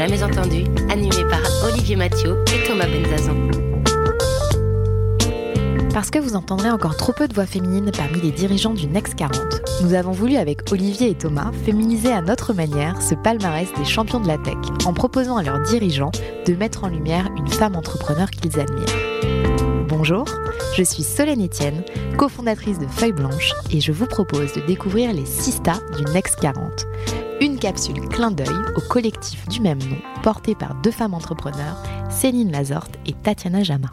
jamais entendu, animé par Olivier Mathieu et Thomas Benzazon. Parce que vous entendrez encore trop peu de voix féminines parmi les dirigeants du Next 40, nous avons voulu avec Olivier et Thomas féminiser à notre manière ce palmarès des champions de la tech en proposant à leurs dirigeants de mettre en lumière une femme entrepreneur qu'ils admirent. Bonjour, je suis Solène Etienne, cofondatrice de Feuille Blanche et je vous propose de découvrir les 6 stars du Next 40. Une capsule clin d'œil au collectif du même nom, porté par deux femmes entrepreneurs, Céline Lazorte et Tatiana Jama.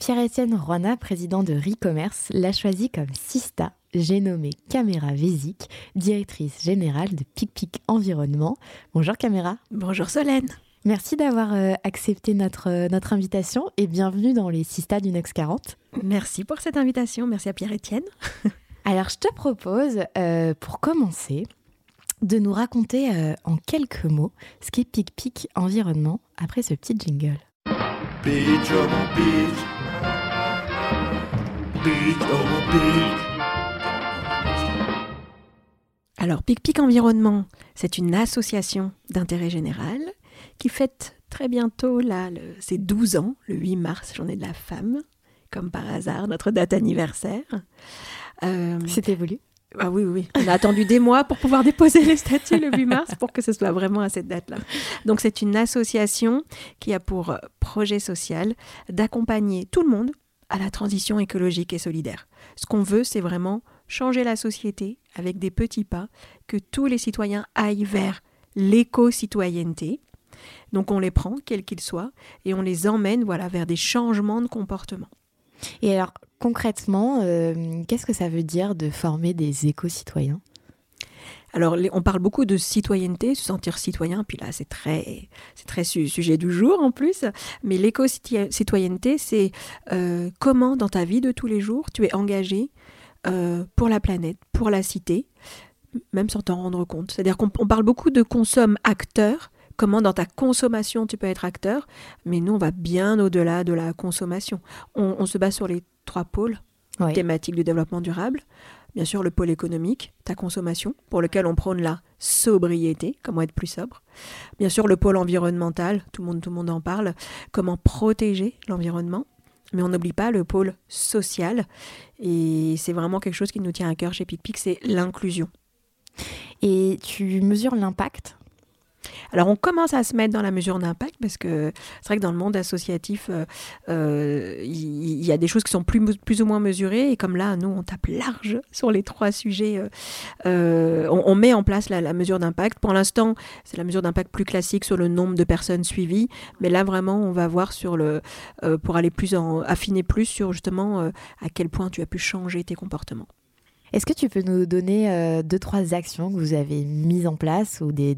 Pierre-Étienne Roina, président de ReCommerce, l'a choisi comme Sista. J'ai nommé Caméra Vézic, directrice générale de PicPic Environnement. Bonjour Caméra. Bonjour Solène. Merci d'avoir euh, accepté notre, euh, notre invitation et bienvenue dans les Sista du Next 40. Merci pour cette invitation. Merci à Pierre-Étienne. Alors, je te propose, euh, pour commencer, de nous raconter en quelques mots ce qu'est PicPic Environnement après ce petit jingle. Alors, PicPic Environnement, c'est une association d'intérêt général qui fête très bientôt là, ses 12 ans, le 8 mars, journée de la femme, comme par hasard, notre date anniversaire. Euh, C'était voulu ah oui, oui, on a attendu des mois pour pouvoir déposer les statuts le 8 mars pour que ce soit vraiment à cette date-là. Donc c'est une association qui a pour projet social d'accompagner tout le monde à la transition écologique et solidaire. Ce qu'on veut, c'est vraiment changer la société avec des petits pas, que tous les citoyens aillent vers l'éco-citoyenneté. Donc on les prend, quels qu'ils soient, et on les emmène voilà, vers des changements de comportement. Et alors concrètement, euh, qu'est-ce que ça veut dire de former des éco-citoyens? Alors, on parle beaucoup de citoyenneté, se sentir citoyen, puis là, c'est très, c'est très sujet du jour en plus. Mais l'éco-citoyenneté, c'est euh, comment dans ta vie de tous les jours tu es engagé euh, pour la planète, pour la cité, même sans t'en rendre compte. C'est-à-dire qu'on parle beaucoup de consomme acteur, comment dans ta consommation tu peux être acteur, mais nous, on va bien au-delà de la consommation. On, se base sur les trois pôles thématiques du développement durable. Bien sûr, le pôle économique, ta consommation, pour lequel on prône la sobriété, comment être plus sobre. Bien sûr, le pôle environnemental, tout le monde, tout le monde en parle, comment protéger l'environnement. Mais on n'oublie pas le pôle social. Et c'est vraiment quelque chose qui nous tient à cœur chez PicPic, c'est l'inclusion. Et tu mesures l'impact alors on commence à se mettre dans la mesure d'impact parce que c'est vrai que dans le monde associatif, euh, euh, il y, a des choses qui sont plus, ou moins mesurées et comme là, nous, on tape large sur les trois sujets. Euh, on, met en place la, mesure d'impact. Pour l'instant, c'est la mesure d'impact plus classique sur le nombre de personnes suivies, mais là vraiment, on va voir sur le pour aller plus en, affiner plus sur justement à quel point tu as pu changer tes comportements. Est-ce que tu peux nous donner euh, deux, trois actions que vous avez mises en place ou des,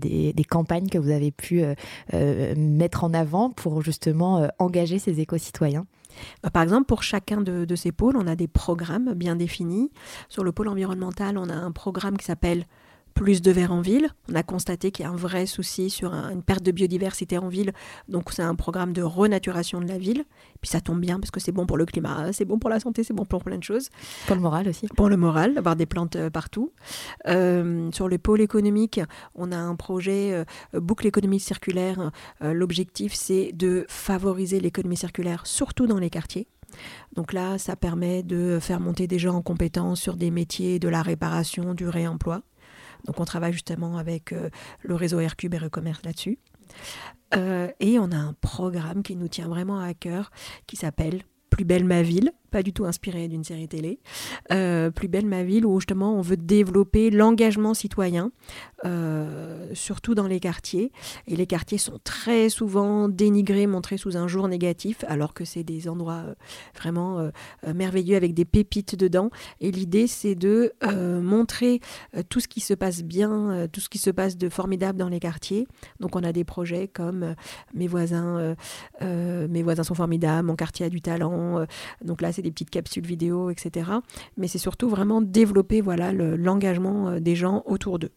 campagnes que vous avez pu euh, euh, mettre en avant pour justement engager ces éco-citoyens? Par exemple, pour chacun de, ces pôles, on a des programmes bien définis. Sur le pôle environnemental, on a un programme qui s'appelle plus de verre en ville. On a constaté qu'il y a un vrai souci sur une perte de biodiversité en ville. Donc c'est un programme de renaturation de la ville. Et puis ça tombe bien parce que c'est bon pour le climat, c'est bon pour la santé, c'est bon pour plein de choses. Pour le moral aussi. Pour le moral, d'avoir des plantes euh, partout. Euh, sur le pôle économique, on a un projet euh, boucle économie circulaire. L'objectif c'est de favoriser l'économie circulaire, surtout dans les quartiers. Donc là, ça permet de faire monter des gens en compétences sur des métiers de la réparation, du réemploi. Donc on travaille justement avec euh, le réseau Aircube et Recommerce là-dessus. Euh, et on a un programme qui nous tient vraiment à cœur qui s'appelle Plus belle ma ville, pas du tout inspiré d'une série télé. Euh, Plus belle ma ville, où justement on veut développer l'engagement citoyen, euh, surtout dans les quartiers. Et les quartiers sont très souvent dénigrés, montrés sous un jour négatif, alors que c'est des endroits euh, vraiment merveilleux avec des pépites dedans. Et l'idée, c'est de montrer tout ce qui se passe bien, tout ce qui se passe de formidable dans les quartiers. Donc on a des projets comme Mes voisins, mes voisins sont formidables, Mon quartier a du talent. donc là, c'est des petites capsules vidéo, etc. Mais c'est surtout vraiment développer voilà l'engagement euh, des gens autour d'eux.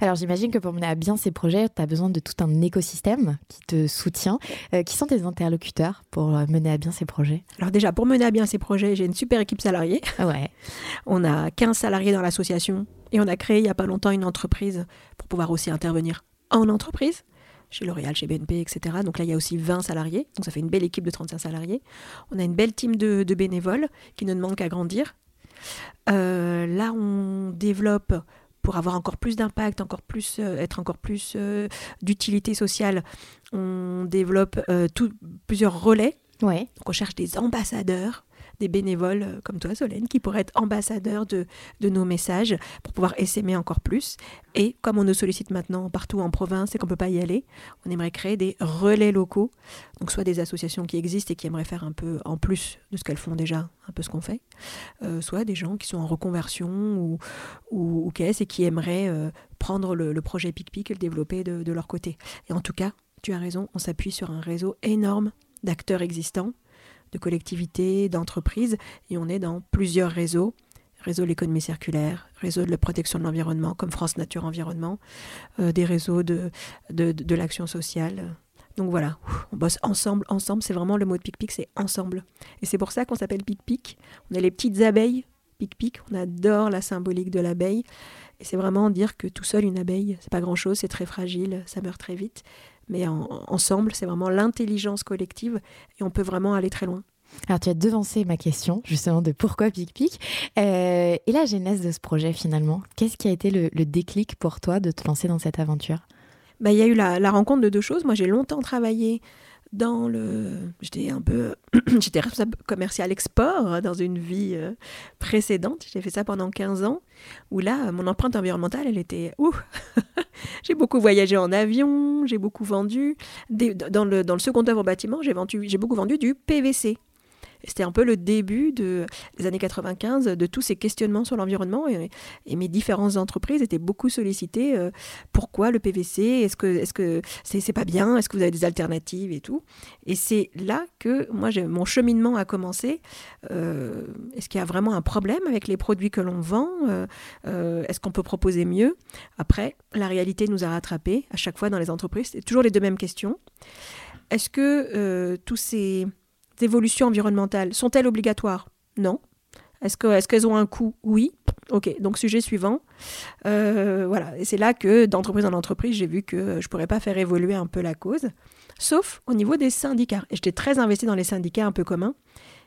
Alors j'imagine que pour mener à bien ces projets, tu as besoin de tout un écosystème qui te soutient. Euh, qui sont tes interlocuteurs pour euh, mener à bien ces projets? Alors déjà, pour mener à bien ces projets, j'ai une super équipe salariée. Ouais. on a 15 salariés dans l'association et on a créé il n'y a pas longtemps une entreprise pour pouvoir aussi intervenir en entreprise, chez L'Oréal, chez BNP, etc. Donc là, il y a aussi 20 salariés, donc ça fait une belle équipe de 35 salariés. On a une belle team de, bénévoles qui ne demandent qu'à grandir. Euh, là, on développe pour avoir encore plus d'impact, encore plus, euh, être encore plus euh, d'utilité sociale, on développe plusieurs relais. Ouais. Donc on cherche des ambassadeurs des bénévoles euh, comme toi, Solène, qui pourraient être ambassadeurs de, de nos messages pour pouvoir essaimer encore plus. Et comme on nous sollicite maintenant partout en province et qu'on ne peut pas y aller, on aimerait créer des relais locaux, donc soit des associations qui existent et qui aimeraient faire un peu en plus de ce qu'elles font déjà, un peu ce qu'on fait, euh, soit des gens qui sont en reconversion ou, ou, qu'est-ce et qui aimeraient euh, prendre le, projet PicPic et le développer de, de leur côté. Et en tout cas, tu as raison, on s'appuie sur un réseau énorme d'acteurs existants de collectivités, d'entreprises, et on est dans plusieurs réseaux réseau de l'économie circulaire, réseau de la protection de l'environnement comme France Nature Environnement, euh, des réseaux de, de, l'action sociale. Donc voilà, on bosse ensemble, ensemble, c'est vraiment le mot de pic-pic, c'est ensemble. Et c'est pour ça qu'on s'appelle pic-pic. On est les petites abeilles, pic-pic, on adore la symbolique de l'abeille. Et c'est vraiment dire que tout seul, une abeille, c'est pas grand-chose, c'est très fragile, ça meurt très vite mais ensemble, c'est vraiment l'intelligence collective et on peut vraiment aller très loin. Alors tu as devancé ma question justement de pourquoi Pic Pic euh, et la genèse de ce projet finalement. Qu'est-ce qui a été le, déclic pour toi de te lancer dans cette aventure? Bah, Il y a eu la, rencontre de deux choses. Moi j'ai longtemps travaillé dans le. J'étais un peu. J'étais responsable commercial export dans une vie euh, précédente. J'ai fait ça pendant 15 ans, où là, mon empreinte environnementale, elle était. Ouh J'ai beaucoup voyagé en avion, j'ai beaucoup vendu. dans, le, dans le second œuvre bâtiment, j'ai beaucoup vendu du PVC. C'était un peu le début de, des années 95 de tous ces questionnements sur l'environnement et, mes différentes entreprises étaient beaucoup sollicitées. Euh, pourquoi le PVC Est-ce que est-ce que c'est pas bien? Est-ce que vous avez des alternatives et tout? Et c'est là que moi mon cheminement a commencé. Euh, est-ce qu'il y a vraiment un problème avec les produits que l'on vend? Euh, Est-ce qu'on peut proposer mieux? Après, la réalité nous a rattrapés à chaque fois dans les entreprises. C'est toujours les deux mêmes questions. Est-ce que tous ces évolutions environnementales sont-elles obligatoires? Non. Est-ce qu'elles ont un coût? Oui. Ok, donc sujet suivant. Euh, voilà, et c'est là que d'entreprise en entreprise, j'ai vu que je ne pourrais pas faire évoluer un peu la cause, sauf au niveau des syndicats. Et j'étais très investie dans les syndicats un peu communs.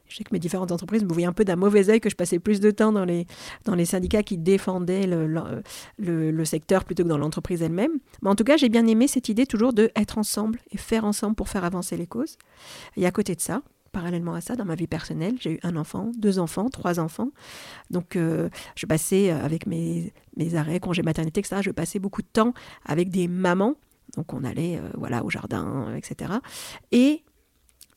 Je sais que mes différentes entreprises me voyaient un peu d'un mauvais œil que je passais plus de temps dans les, dans les syndicats qui défendaient le, le, le secteur plutôt que dans l'entreprise elle-même. Mais en tout cas, j'ai bien aimé cette idée toujours de être ensemble et faire ensemble pour faire avancer les causes. Et à côté de ça, parallèlement à ça, dans ma vie personnelle, j'ai eu un enfant, deux enfants, trois enfants. Donc, euh, je passais euh, avec mes, mes arrêts, congés maternité, etc. Je passais beaucoup de temps avec des mamans. Donc, on allait euh, voilà, au jardin, etc. Et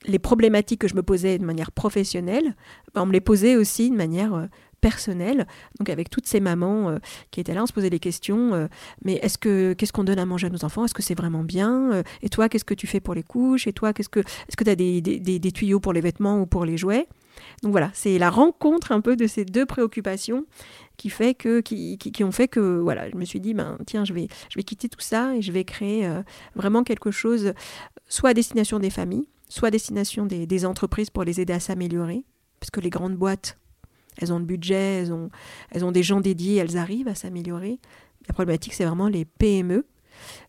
les problématiques que je me posais de manière professionnelle, ben, on me les posait aussi de manière personnel. Donc avec toutes ces mamans euh, qui étaient là, on se posait des questions. Euh, mais est-ce que qu'est-ce qu'on donne à manger à nos enfants? Est-ce que c'est vraiment bien? Euh, Et toi, qu'est-ce que tu fais pour les couches? Et toi, qu'est-ce que est-ce que tu as des, tuyaux pour les vêtements ou pour les jouets? Donc voilà, c'est la rencontre un peu de ces deux préoccupations qui fait que qui, qui, ont fait que voilà, je me suis dit ben tiens, je vais je vais quitter tout ça et je vais créer vraiment quelque chose soit à destination des familles, soit à destination des, des entreprises pour les aider à s'améliorer parce que les grandes boîtes elles ont le budget, elles ont, elles ont des gens dédiés, elles arrivent à s'améliorer. La problématique, c'est vraiment les PME.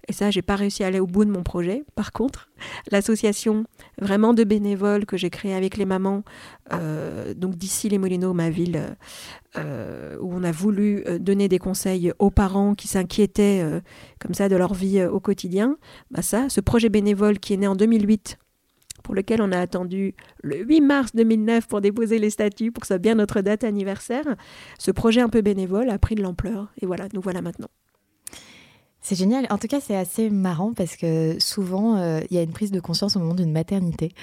Et ça, j'ai pas réussi à aller au bout de mon projet. Par contre, l'association vraiment de bénévoles que j'ai créée avec les mamans, euh, donc d'ici les Molinos, ma ville, euh, où on a voulu euh, donner des conseils aux parents qui s'inquiétaient comme ça de leur vie au quotidien, bah ça, ce projet bénévole qui est né en 2008 pour lequel on a attendu le 8 mars 2009 pour déposer les statuts, pour que ce soit bien notre date anniversaire. Ce projet un peu bénévole a pris de l'ampleur. Et voilà, nous voilà maintenant. C'est génial. En tout cas, c'est assez marrant parce que souvent, euh, il y a une prise de conscience au moment d'une maternité.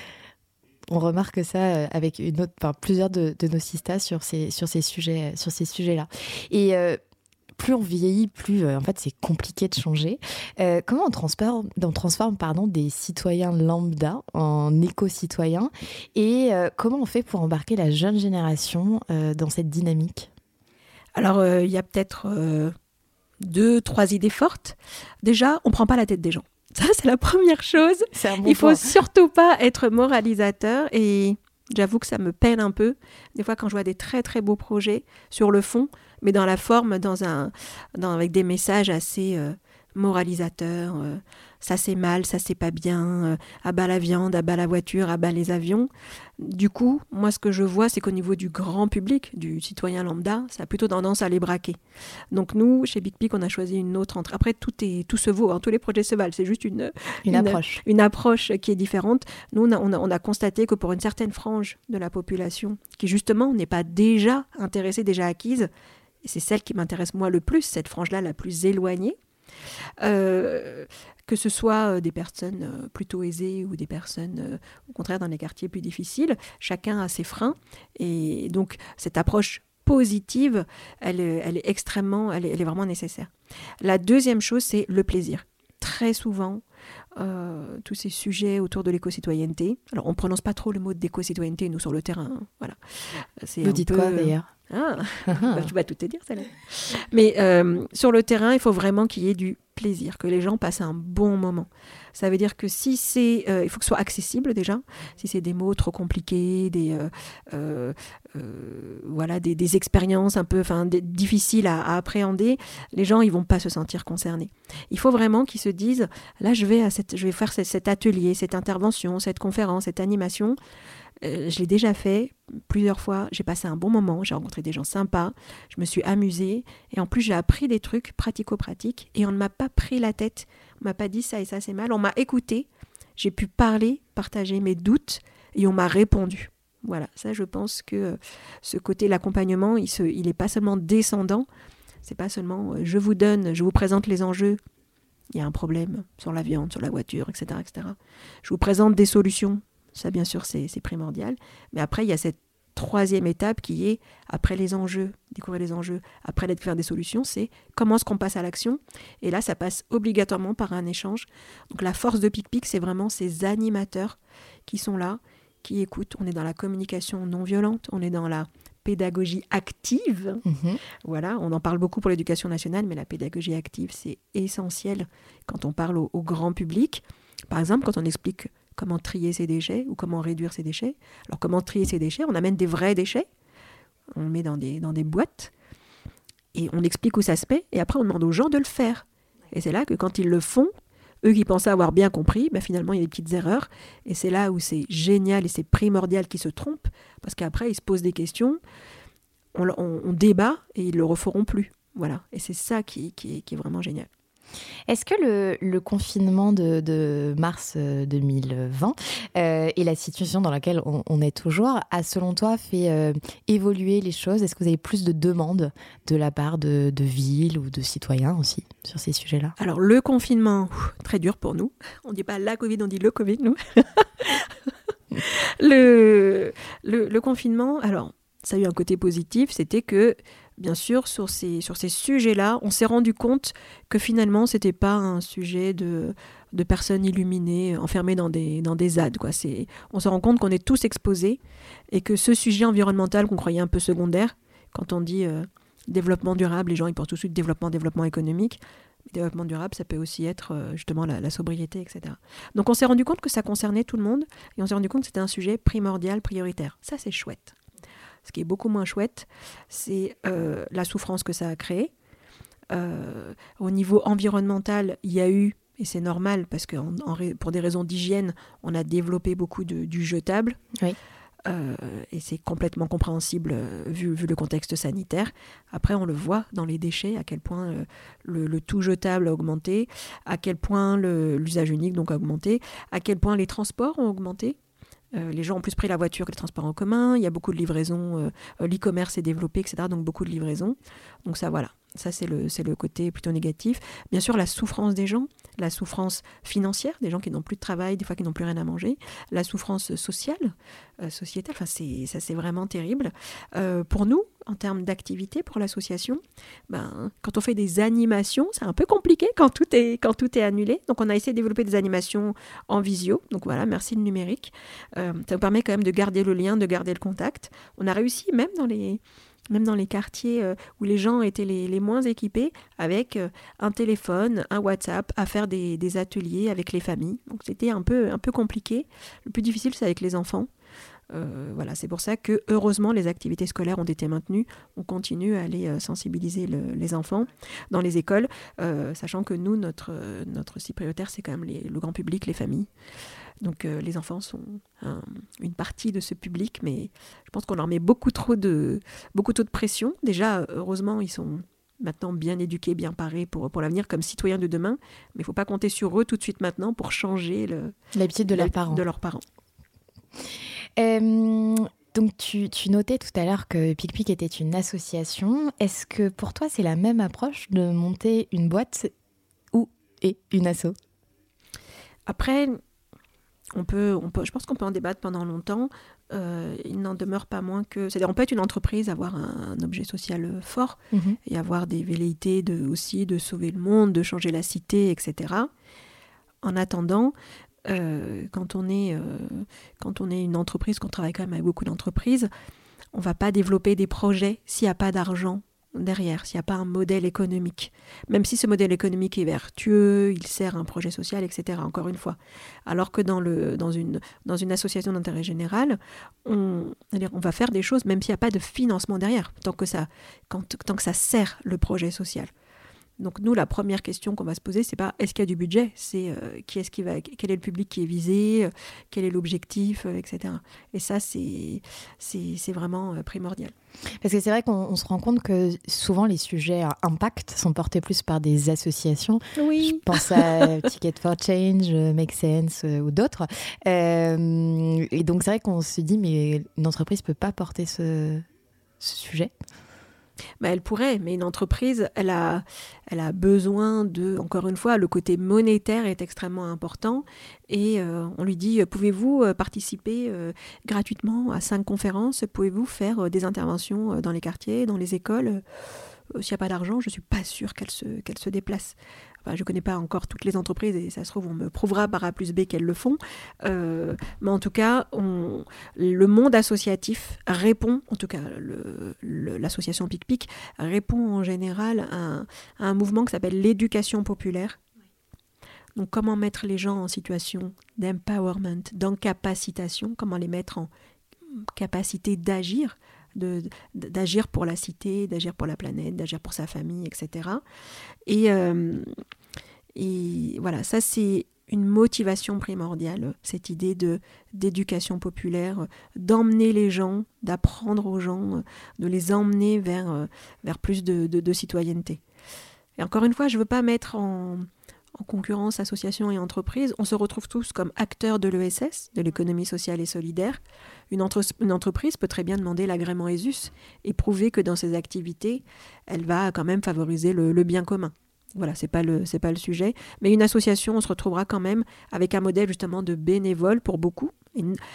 On remarque ça euh, avec une autre, plusieurs de, nos sistas sur ces, sur ces sujets, sujets-là. Et euh, plus on vieillit, plus euh, en fait c'est compliqué de changer. Euh, comment on transforme, on transforme pardon, des citoyens lambda en éco-citoyens et euh, comment on fait pour embarquer la jeune génération dans cette dynamique? Alors il y a peut-être deux, trois idées fortes. Déjà, on prend pas la tête des gens. Ça, c'est la première chose. Un il faut surtout pas être moralisateur et j'avoue que ça me peine un peu. Des fois, quand je vois des très très beaux projets sur le fond, mais dans la forme, dans un, dans, avec des messages assez, euh, moralisateur, euh, ça c'est mal, ça c'est pas bien, euh, à bas la viande, à bas la voiture, à bas les avions. Du coup, moi ce que je vois, c'est qu'au niveau du grand public, du citoyen lambda, ça a plutôt tendance à les braquer. Donc nous, chez Big Peak, on a choisi une autre entrée. Après, tout, est, tout se vaut, hein, tous les projets se valent, c'est juste une, une, approche. une approche qui est différente. Nous, on a, on, a, on a constaté que pour une certaine frange de la population, qui justement n'est pas déjà intéressée, déjà acquise, c'est celle qui m'intéresse moi le plus, cette frange-là la plus éloignée, euh, que ce soit euh, des personnes euh, plutôt aisées ou des personnes, au contraire, dans les quartiers plus difficiles. Chacun a ses freins. Et donc, cette approche positive, elle, est extrêmement, elle est, vraiment nécessaire. La deuxième chose, c'est le plaisir. Très souvent, euh, tous ces sujets autour de l'éco-citoyenneté. Alors, on ne prononce pas trop le mot d'éco-citoyenneté, nous, sur le terrain. Hein, voilà. Vous dites quoi, d'ailleurs ah, bah, je vais tout te dire, ça Mais euh, sur le terrain, il faut vraiment qu'il y ait du plaisir, que les gens passent un bon moment. Ça veut dire que si c'est, euh, il faut que ce soit accessible déjà. Si c'est des mots trop compliqués, des, euh, voilà, des, expériences un peu, enfin, difficiles à, appréhender, les gens ils vont pas se sentir concernés. Il faut vraiment qu'ils se disent, là, je vais à cette, je vais faire cet atelier, cette intervention, cette conférence, cette animation. Euh, je l'ai déjà fait plusieurs fois. J'ai passé un bon moment. J'ai rencontré des gens sympas. Je me suis amusée. Et en plus, j'ai appris des trucs pratico-pratiques. Et on ne m'a pas pris la tête. On m'a pas dit ça et ça, c'est mal. On m'a écouté. J'ai pu parler, partager mes doutes. Et on m'a répondu. Voilà, ça, je pense que euh, ce côté, l'accompagnement, il n'est pas seulement descendant. C'est pas seulement euh, je vous donne, je vous présente les enjeux. Il y a un problème sur la viande, sur la voiture, etc., etc. Je vous présente des solutions ça, bien sûr, c'est primordial. Mais après, il y a cette troisième étape qui est, après les enjeux, découvrir les enjeux, après la découverte des solutions, c'est comment est-ce qu'on passe à l'action. Et là, ça passe obligatoirement par un échange. Donc la force de PicPic, c'est vraiment ces animateurs qui sont là, qui écoutent. On est dans la communication non violente, on est dans la pédagogie active. Mhm. Voilà, on en parle beaucoup pour l'éducation nationale, mais la pédagogie active, c'est essentiel quand on parle au grand public. Par exemple, quand on explique comment trier ses déchets ou comment réduire ses déchets. Alors comment trier ses déchets On amène des vrais déchets, on met dans des, boîtes et on explique où ça se met et après on demande aux gens de le faire. Et c'est là que quand ils le font, eux qui pensaient avoir bien compris, ben finalement il y a des petites erreurs et c'est là où c'est génial et c'est primordial qu'ils se trompent parce qu'après ils se posent des questions, on, débat et ils le referont plus. Voilà, et c'est ça qui est vraiment génial. Est-ce que le, confinement de, mars 2020 euh, euh, et la situation dans laquelle on, est toujours a, selon toi, fait euh, évoluer les choses? Est-ce que vous avez plus de demandes de la part de, villes ou de citoyens aussi sur ces sujets-là? Alors, le confinement, très dur pour nous. On ne dit pas la Covid, on dit le Covid, nous. le, le confinement, alors, ça a eu un côté positif, c'était que bien sûr, sur ces, sujets-là, on s'est rendu compte que finalement, ce n'était pas un sujet de, personnes illuminées, enfermées dans des, dans des ZAD. Quoi. On se rend compte qu'on est tous exposés et que ce sujet environnemental qu'on croyait un peu secondaire, quand on dit euh, développement durable, les gens ils pensent tout de suite développement, développement économique. Développement durable, ça peut aussi être euh, justement la, sobriété, etc. Donc on s'est rendu compte que ça concernait tout le monde et on s'est rendu compte que c'était un sujet primordial, prioritaire. Ça, c'est chouette. Ce qui est beaucoup moins chouette, c'est euh, la souffrance que ça a créée. Euh, au niveau environnemental, il y a eu, et c'est normal parce que pour des raisons d'hygiène, on a développé beaucoup de, du jetable. Euh, et c'est complètement compréhensible vu, vu, le contexte sanitaire. Après, on le voit dans les déchets, à quel point le, le, tout jetable a augmenté, à quel point l'usage unique donc a augmenté, à quel point les transports ont augmenté. Euh, les gens ont plus pris la voiture que les transports en commun. Il y a beaucoup de livraisons. Euh, l'e-commerce est développé, etc. Donc beaucoup de livraisons. Donc ça, voilà. Ça, c'est le, le côté plutôt négatif. Bien sûr, la souffrance des gens, la souffrance financière, des gens qui n'ont plus de travail, des fois qui n'ont plus rien à manger, la souffrance sociale, euh, sociétale, enfin, ça, c'est vraiment terrible. Euh, pour nous, en termes d'activité pour l'association, ben, quand on fait des animations, c'est un peu compliqué quand tout, est, quand tout est annulé. Donc, on a essayé de développer des animations en visio. Donc, voilà, merci le numérique. Euh, ça nous permet quand même de garder le lien, de garder le contact. On a réussi, même dans les même dans les quartiers euh, où les gens étaient les, moins équipés, avec euh, un téléphone, un WhatsApp, à faire des, ateliers avec les familles. Donc c'était un peu, compliqué. Le plus difficile, c'est avec les enfants. voilà, c'est pour ça que heureusement les activités scolaires ont été maintenues. On continue à aller sensibiliser les enfants dans les écoles, sachant que nous, notre, notre prioritaire, c'est quand même le grand public, les familles. Donc les enfants sont une partie de ce public, mais je pense qu'on leur met beaucoup trop de, beaucoup trop de pression. Déjà, heureusement, ils sont maintenant bien éduqués, bien parés pour, pour l'avenir comme citoyens de demain, mais il ne faut pas compter sur eux tout de suite maintenant pour changer l'habitude de, leurs parents. De leurs parents. Euh, donc tu, tu, notais tout à l'heure que PicPic était une association. Est-ce que pour toi c'est la même approche de monter une boîte ou et une asso? Après, on peut, on peut, je pense qu'on peut en débattre pendant longtemps. Euh, il n'en demeure pas moins que. C'est-à-dire, on peut être une entreprise, avoir un, objet social euh, fort mhm. et avoir des velléités de, aussi de sauver le monde, de changer la cité, etc. En attendant, euh, quand, on est, quand on est une entreprise, qu'on travaille quand même avec beaucoup d'entreprises, on ne va pas développer des projets s'il n'y a pas d'argent derrière, s'il n'y a pas un modèle économique. Même si ce modèle économique est vertueux, il sert un projet social, etc. Encore une fois. Alors que dans, le, dans, une, dans une association d'intérêt général, on, va faire des choses même s'il n'y a pas de financement derrière, tant que ça, tant que ça sert le projet social. Donc nous, la première question qu'on va se poser, c'est pas est-ce qu'il y a du budget, c'est euh, qui est-ce qui va, quel est le public qui est visé, euh, quel est l'objectif, euh, etc. Et ça, c'est vraiment primordial. Parce que c'est vrai qu'on se rend compte que souvent les sujets à impact sont portés plus par des associations. Oui. Je pense à Ticket for Change, Make Sense ou d'autres. et donc c'est vrai qu'on se dit mais une entreprise peut pas porter ce, ce sujet? Bah, elle pourrait, mais une entreprise, elle a, elle a besoin de, encore une fois, le côté monétaire est extrêmement important. Et euh, on lui dit, pouvez-vous euh, participer euh, gratuitement à cinq conférences? Pouvez-vous faire des interventions dans les quartiers, dans les écoles? S'il n'y a pas d'argent, je ne suis pas sûre qu'elle se, qu'elle se déplace je ne connais pas encore toutes les entreprises et ça se trouve, on me prouvera par A plus B qu'elles le font. Euh, mais en tout cas, le monde associatif répond, en tout cas l'association PicPic répond en général à un, mouvement qui s'appelle l'éducation populaire. Donc comment mettre les gens en situation d'empowerment, d'encapacitation, comment les mettre en capacité d'agir d'agir pour la cité, d'agir pour la planète, d'agir pour sa famille, etc. Et, euh, et voilà, ça c'est une motivation primordiale, cette idée de d'éducation populaire, d'emmener les gens, d'apprendre aux gens, de les emmener vers, vers plus de, de, citoyenneté. Et encore une fois, je ne veux pas mettre en, en concurrence associations et entreprises. On se retrouve tous comme acteurs de l'ESS, de l'économie sociale et solidaire. Une, entreprise peut très bien demander l'agrément ESUS et prouver que dans ses activités, elle va quand même favoriser le bien commun. Voilà, c'est pas le pas le sujet, mais une association, on se retrouvera quand même avec un modèle justement de bénévole pour beaucoup.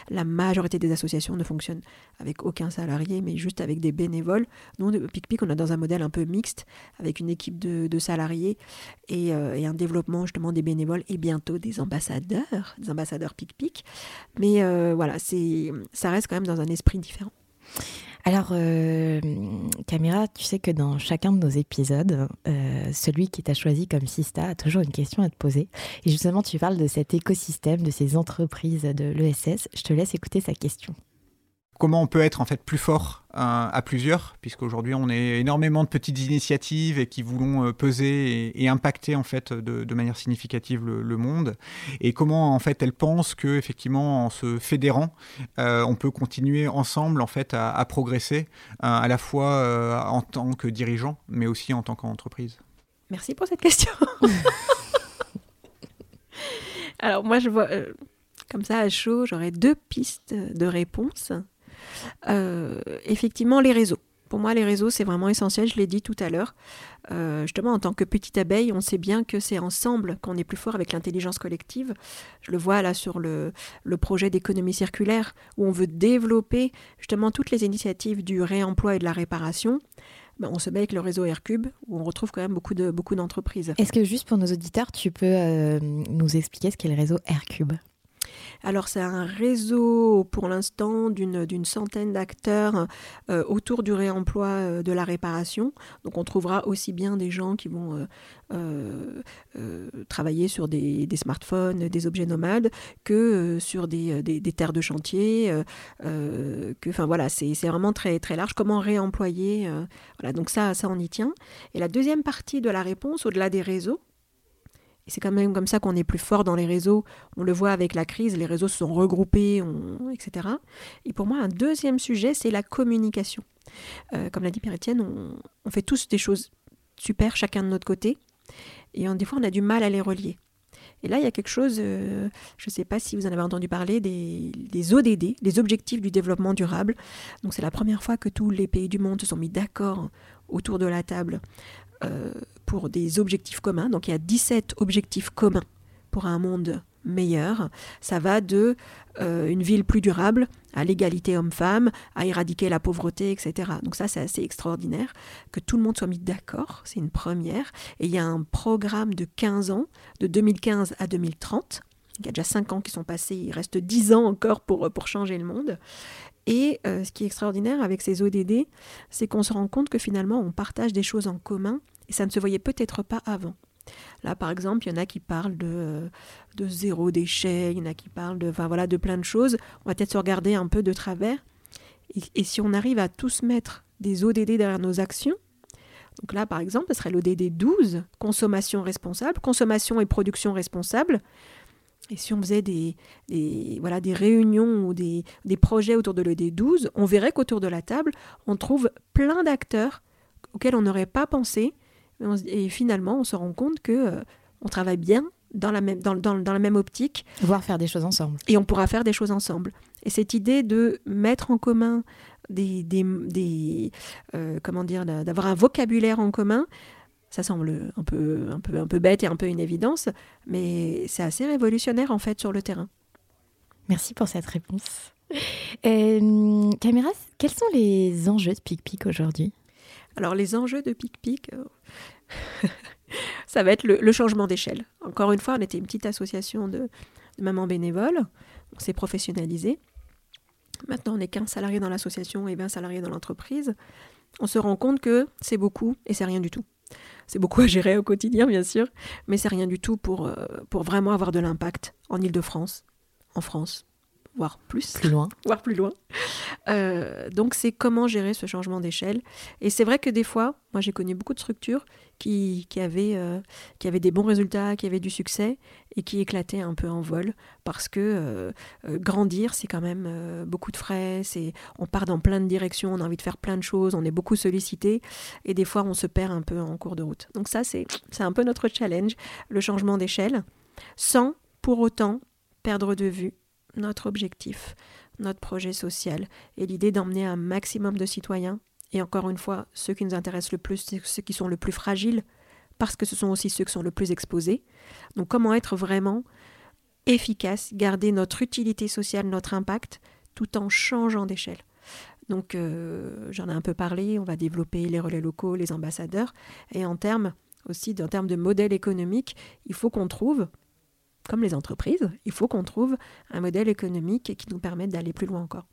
la majorité des associations ne fonctionnent avec aucun salarié, mais juste avec des bénévoles. Nous, PicPic, on est dans un modèle un peu mixte, avec une équipe de, salariés euh, et, un développement justement des bénévoles et bientôt des ambassadeurs, des ambassadeurs PicPic. Mais euh, voilà, ça reste quand même dans un esprit différent. Alors, euh, Caméra, tu sais que dans chacun de nos épisodes, euh, celui qui t'a choisi comme Sista a toujours une question à te poser. Et justement, tu parles de cet écosystème, de ces entreprises de l'ESS. Je te laisse écouter sa question comment on peut être en fait plus fort euh, à plusieurs, puisqu'aujourd'hui on est énormément de petites initiatives et qui voulons euh, peser et, impacter en fait de, manière significative le, monde, et comment en fait elles pensent que effectivement en se fédérant, euh, on peut continuer ensemble en fait à, progresser à la fois en tant que dirigeant, mais aussi en tant qu'entreprise. Merci pour cette question. Alors moi je vois comme ça à chaud, j'aurais deux pistes de réponse. Euh, effectivement, les réseaux. Pour moi, les réseaux, c'est vraiment essentiel, je l'ai dit tout à l'heure. Euh, justement, en tant que petite abeille, on sait bien que c'est ensemble qu'on est plus fort avec l'intelligence collective. Je le vois là sur le, projet d'économie circulaire, où on veut développer justement toutes les initiatives du réemploi et de la réparation. Ben, on se met avec le réseau Aircube, où on retrouve quand même beaucoup de beaucoup d'entreprises. Est-ce que juste pour nos auditeurs, tu peux euh, nous expliquer ce qu'est le réseau Aircube alors c'est un réseau pour l'instant d'une centaine d'acteurs euh, autour du réemploi euh, de la réparation. Donc on trouvera aussi bien des gens qui vont euh, travailler sur des, smartphones, des objets nomades, que sur des, terres de chantier. que, enfin voilà, c'est vraiment très, très large. Comment réemployer Voilà, donc ça, ça on y tient. Et la deuxième partie de la réponse, au-delà des réseaux, et c'est quand même comme ça qu'on est plus fort dans les réseaux. On le voit avec la crise, les réseaux se sont regroupés, etc. Et pour moi, un deuxième sujet, c'est la communication. Euh, comme l'a dit Pierre-Etienne, on, fait tous des choses super, chacun de notre côté. Et des fois, on a du mal à les relier. Et là, il y a quelque chose, euh, je ne sais pas si vous en avez entendu parler, des, des ODD, les objectifs du développement durable. Donc c'est la première fois que tous les pays du monde se sont mis d'accord autour de la table euh, pour des objectifs communs. Donc il y a 17 objectifs communs pour un monde meilleur. Ça va de euh, une ville plus durable à l'égalité homme-femme, à éradiquer la pauvreté, etc. Donc ça, c'est assez extraordinaire que tout le monde soit mis d'accord. C'est une première. Et il y a un programme de 15 ans, de 2015 à 2030. Il y a déjà 5 ans qui sont passés, il reste 10 ans encore pour, pour changer le monde. Et euh, ce qui est extraordinaire avec ces ODD, c'est qu'on se rend compte que finalement, on partage des choses en commun et ça ne se voyait peut-être pas avant. Là, par exemple, il y en a qui parlent de, euh, de zéro déchet, il y en a qui parlent de, enfin, voilà, de plein de choses. On va peut-être se regarder un peu de travers. Et, si on arrive à tous mettre des ODD derrière nos actions, donc là, par exemple, ce serait l'ODD 12, consommation responsable, consommation et production responsable. Et si on faisait des, voilà, des réunions ou des, des projets autour de l'ODD 12, on verrait qu'autour de la table, on trouve plein d'acteurs auxquels on n'aurait pas pensé, et finalement, on se rend compte que euh, on travaille bien dans la, même, dans, dans, dans, la même optique. Voire faire des choses ensemble. Et on pourra faire des choses ensemble. Et cette idée de mettre en commun des, des, des euh, comment dire, d'avoir un vocabulaire en commun, ça semble un peu, un peu, un peu bête et un peu une évidence, mais c'est assez révolutionnaire en fait sur le terrain. Merci pour cette réponse. Euh, Caméras, quels sont les enjeux de PicPic aujourd'hui? Alors les enjeux de PicPic, euh, ça va être le, changement d'échelle. Encore une fois, on était une petite association de, mamans bénévoles, on s'est professionnalisé. Maintenant, on est 15 salariés dans l'association et 20 salariés dans l'entreprise. On se rend compte que c'est beaucoup et c'est rien du tout. C'est beaucoup à gérer au quotidien, bien sûr, mais c'est rien du tout pour, euh, pour vraiment avoir de l'impact en Ile-de-France, en France, voire plus. Plus loin. voire plus loin. Euh, donc c'est comment gérer ce changement d'échelle. Et c'est vrai que des fois, moi j'ai connu beaucoup de structures qui, qui, avaient, euh, qui avaient des bons résultats, qui avaient du succès et qui éclataient un peu en vol parce que euh, grandir c'est quand même beaucoup de frais, on part dans plein de directions, on a envie de faire plein de choses, on est beaucoup sollicité et des fois on se perd un peu en cours de route. Donc ça c'est un peu notre challenge, le changement d'échelle, sans pour autant perdre de vue notre objectif, notre projet social et l'idée d'emmener un maximum de citoyens. Et encore une fois, ceux qui nous intéressent le plus, ceux qui sont le plus fragiles, parce que ce sont aussi ceux qui sont le plus exposés. Donc comment être vraiment efficace, garder notre utilité sociale, notre impact, tout en changeant d'échelle. Donc euh, j'en ai un peu parlé, on va développer les relais locaux, les ambassadeurs, et en termes aussi, en termes de modèle économique, il faut qu'on trouve comme les entreprises, il faut qu'on trouve un modèle économique qui nous permette d'aller plus loin encore.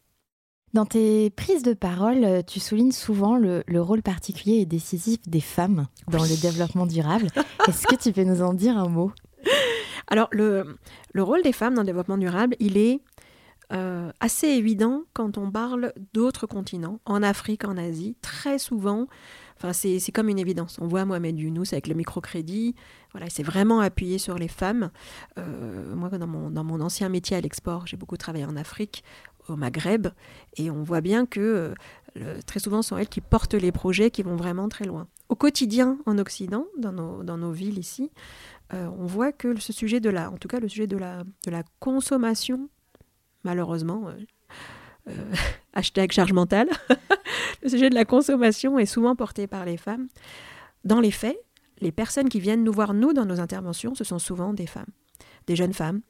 Dans tes prises de parole, tu soulignes souvent le, rôle particulier et décisif des femmes dans le développement durable. Est-ce que tu peux nous en dire un mot? Alors, le, le, rôle des femmes dans le développement durable, il est euh, assez évident quand on parle d'autres continents, en Afrique, en Asie. Très souvent, Enfin, c'est comme une évidence. On voit Mohamed Younous avec le microcrédit. Voilà, il s'est vraiment appuyé sur les femmes. Euh, moi, dans mon, dans mon ancien métier à l'export, j'ai beaucoup travaillé en Afrique, au Maghreb, et on voit bien que euh, très souvent, ce sont elles qui portent les projets qui vont vraiment très loin. Au quotidien, en Occident, dans nos, dans nos villes ici, euh, on voit que ce sujet de la, en tout cas le sujet de la, de la consommation, malheureusement, hashtag charge mentale, le sujet de la consommation est souvent porté par les femmes. Dans les faits, les personnes qui viennent nous voir, nous, dans nos interventions, ce sont souvent des femmes, des jeunes femmes,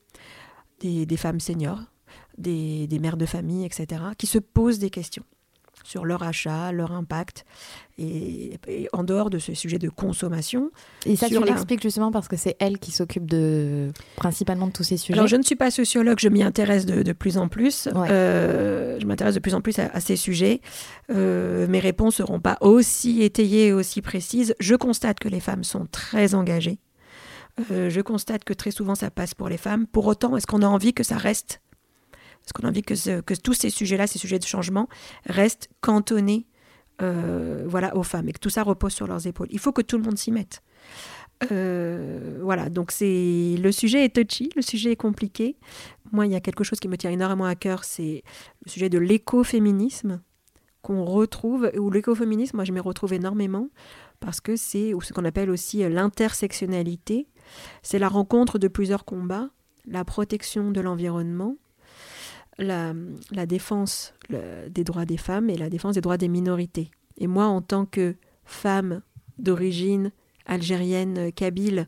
des, femmes seniors, des, mères de famille, etc., qui se posent des questions. Sur leur achat, leur impact, et, en dehors de ce sujet de consommation. Et ça, tu l'expliques justement parce que c'est elle qui s'occupe de principalement de tous ces sujets. Alors, je ne suis pas sociologue, je m'y intéresse de, plus en plus. Euh, je m'intéresse de plus en plus à, ces sujets. Euh, mes réponses ne seront pas aussi étayées et aussi précises. Je constate que les femmes sont très engagées. Euh, je constate que très souvent ça passe pour les femmes. Pour autant, est-ce qu'on a envie que ça reste Est-ce qu'on a envie que, tous ces sujets-là, ces sujets de changement, restent cantonnés euh, voilà, aux femmes et que tout ça repose sur leurs épaules. Il faut que tout le monde s'y mette. Euh, voilà, donc c'est le sujet est touchy, le sujet est compliqué. Moi, il y a quelque chose qui me tient énormément à cœur, c'est le sujet de l'écoféminisme qu'on retrouve, ou l'écoféminisme, moi je m'y retrouve énormément, parce que c'est ce qu'on appelle aussi l'intersectionnalité, c'est la rencontre de plusieurs combats, la protection de l'environnement, la, défense des droits des femmes et la défense des droits des minorités. Et moi, en tant que femme d'origine algérienne, kabyle,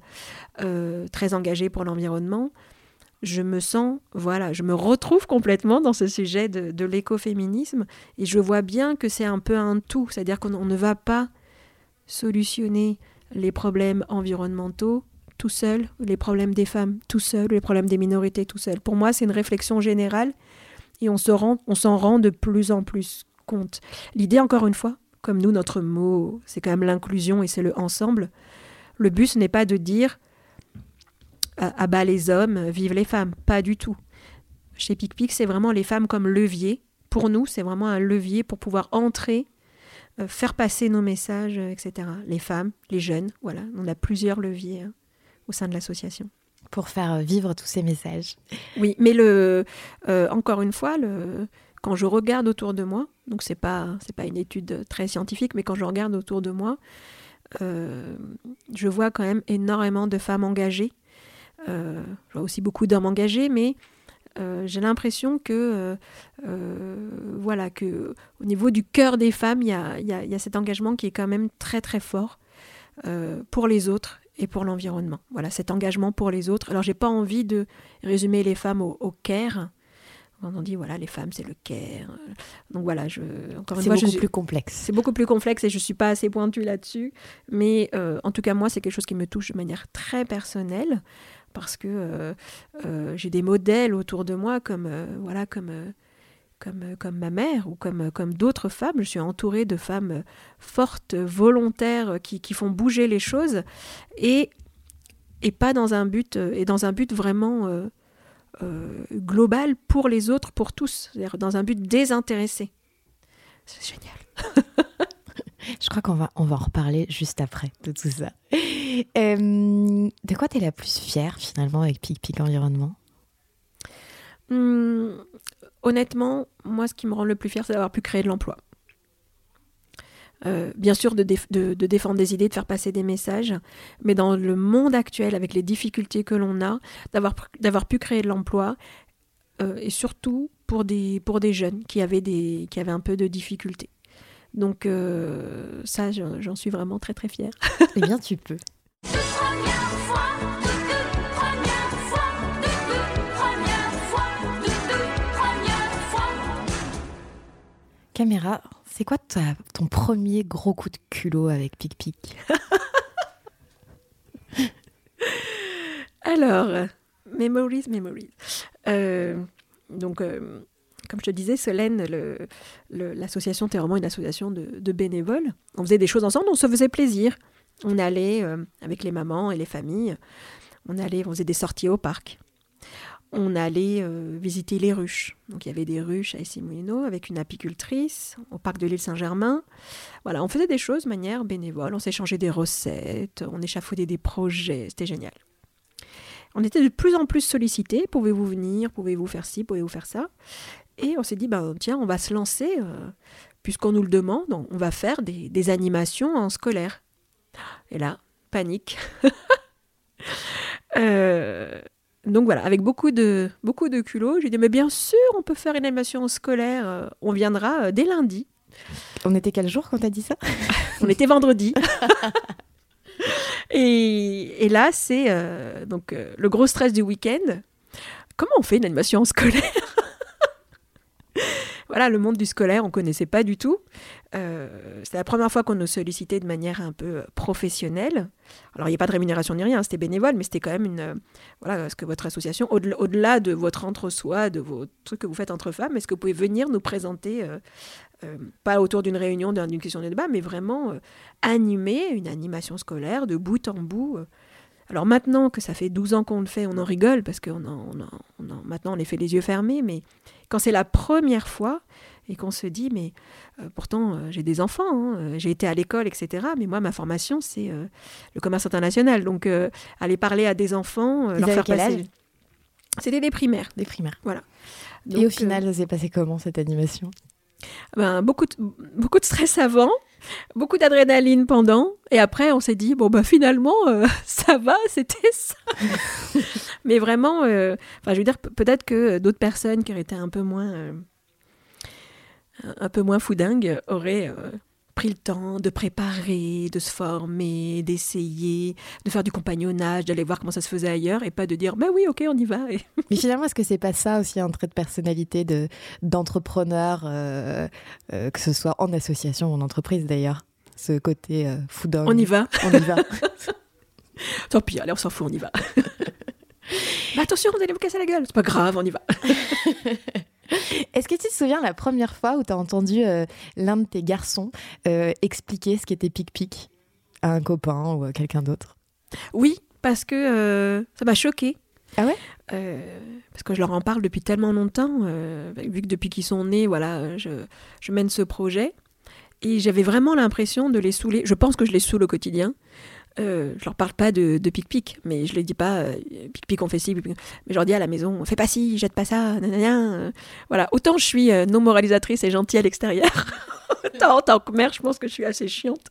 euh, très engagée pour l'environnement, je me sens, voilà, je me retrouve complètement dans ce sujet de, de l'écoféminisme et je vois bien que c'est un peu un tout, c'est-à-dire qu'on ne va pas solutionner les problèmes environnementaux tout seul, les problèmes des femmes tout seul, les problèmes des minorités tout seul. Pour moi, c'est une réflexion générale et on s'en rend, de plus en plus compte. L'idée, encore une fois, comme nous, notre mot, c'est quand même l'inclusion et c'est le ensemble. Le but, n'est pas de dire à, bas les hommes, vive les femmes. Pas du tout. Chez PicPic, c'est vraiment les femmes comme levier. Pour nous, c'est vraiment un levier pour pouvoir entrer, euh, faire passer nos messages, etc. Les femmes, les jeunes, voilà. On a plusieurs leviers hein, au sein de l'association pour faire vivre tous ces messages. Oui, mais le, euh, encore une fois, quand je regarde autour de moi, donc c'est pas pas une étude très scientifique, mais quand je regarde autour de moi, euh, je vois quand même énormément de femmes engagées. Euh, je vois aussi beaucoup d'hommes engagés, mais j'ai l'impression que voilà que au niveau du cœur des femmes, il y a, y a, cet engagement qui est quand même très très fort pour les autres et pour l'environnement. Voilà, cet engagement pour les autres. Alors, j'ai pas envie de résumer les femmes au, au care. On dit, voilà, les femmes, c'est le care. Donc voilà, je, encore une fois, c'est beaucoup plus complexe. C'est beaucoup plus complexe et je suis pas assez pointue là-dessus. Mais euh, en tout cas, moi, c'est quelque chose qui me touche de manière très personnelle parce que euh, euh, j'ai des modèles autour de moi comme, voilà, comme comme, comme ma mère ou comme, comme d'autres femmes. Je suis entourée de femmes fortes, volontaires, qui, qui font bouger les choses et, et pas dans un but, et dans un but vraiment euh, euh, global pour les autres, pour tous, c'est-à-dire dans un but désintéressé. C'est génial. Je crois qu'on va, on va en reparler juste après de tout ça. Euh, de quoi tu es la plus fière finalement avec Pic Pic Environnement? Hum, honnêtement, moi, ce qui me rend le plus fier, c'est d'avoir pu créer de l'emploi. Euh, bien sûr, de, défendre des idées, de faire passer des messages, mais dans le monde actuel, avec les difficultés que l'on a, d'avoir pu créer de l'emploi, euh, et surtout pour des, pour des jeunes qui avaient, des, qui avaient un peu de difficultés. Donc euh, ça, j'en suis vraiment très très fière. eh bien, tu peux. Caméra, c'est quoi ton premier gros coup de culot avec Pic Pic? Alors, Memories, Memories. Euh, donc, euh, comme je te disais, Solène, l'association était vraiment une association de, bénévoles. On faisait des choses ensemble, on se faisait plaisir. On allait euh, avec les mamans et les familles, on allait, on faisait des sorties au parc on allait euh, visiter les ruches. Donc il y avait des ruches à Essimouino avec une apicultrice au parc de l'île Saint-Germain. Voilà, on faisait des choses de manière bénévole, on s'échangeait des recettes, on échafaudait des projets, c'était génial. On était de plus en plus sollicités, pouvez-vous venir, pouvez-vous faire ci, pouvez-vous faire ça? Et on s'est dit, ben, tiens, on va se lancer, euh, puisqu'on nous le demande, on va faire des, des animations en scolaire. Et là, panique. euh, donc voilà, avec beaucoup de, beaucoup de culot, j'ai dit, mais bien sûr, on peut faire une animation scolaire, euh, on viendra euh, dès lundi. On était quel jour quand tu as dit ça? On était vendredi. et, là, c'est euh, donc le gros stress du week-end. Comment on fait une animation scolaire? Voilà, le monde du scolaire, on connaissait pas du tout. Euh, c'était la première fois qu'on nous sollicitait de manière un peu professionnelle. Alors, il n'y a pas de rémunération ni rien, c'était bénévole, mais c'était quand même une. voilà, ce que votre association, au-delà de votre entre-soi, de vos trucs que vous faites entre femmes, est-ce que vous pouvez venir nous présenter, pas autour d'une réunion, d'une question de débat, mais vraiment animer une animation scolaire de bout en bout alors maintenant que ça fait 12 ans qu'on le fait, on en rigole parce que maintenant on les fait les yeux fermés, mais quand c'est la première fois et qu'on se dit, mais euh, pourtant euh, j'ai des enfants, hein, euh, j'ai été à l'école, etc. Mais moi, ma formation, c'est le commerce international. Donc aller parler à des enfants, leur faire passer... C'était des primaires. Des primaires. Voilà. et au final, ça s'est passé comment cette animation? Ben, beaucoup, de, beaucoup de stress avant, beaucoup d'adrénaline pendant, et après on s'est dit, bon bah finalement, euh, ça va, c'était ça. Mais vraiment, euh, je veux dire, peut-être que d'autres personnes qui auraient été un peu moins, euh, un peu moins foudingues auraient pris le temps de préparer, de se former, d'essayer, de faire du compagnonnage, d'aller voir comment ça se faisait ailleurs et pas de dire bah oui ok on y va. Mais finalement est-ce que c'est pas ça aussi un trait de personnalité de d'entrepreneur, euh, euh, que ce soit en association ou en entreprise d'ailleurs, ce côté euh, On y va. On y va. Tant pis allez on s'en fout on y va. Mais attention vous allez vous casser la gueule, c'est pas grave on y va. Est-ce que tu te souviens la première fois où tu as entendu euh, l'un de tes garçons euh, expliquer ce qu'était pic-pic à un copain ou à quelqu'un d'autre? Oui, parce que euh, ça m'a choqué. Ah ouais? Parce que je leur en parle depuis tellement longtemps, vu que depuis qu'ils sont nés, voilà, je, je mène ce projet. Et j'avais vraiment l'impression de les saouler. Je pense que je les saoule au quotidien. Euh, je leur parle pas de, pic-pic, mais je les dis pas euh, pic-pic, on fait ci, mais je leur dis à la maison, fais pas ci, jette pas ça, nanana. Voilà, autant je suis euh, non moralisatrice et gentille à l'extérieur, autant en tant que mère, je pense que je suis assez chiante.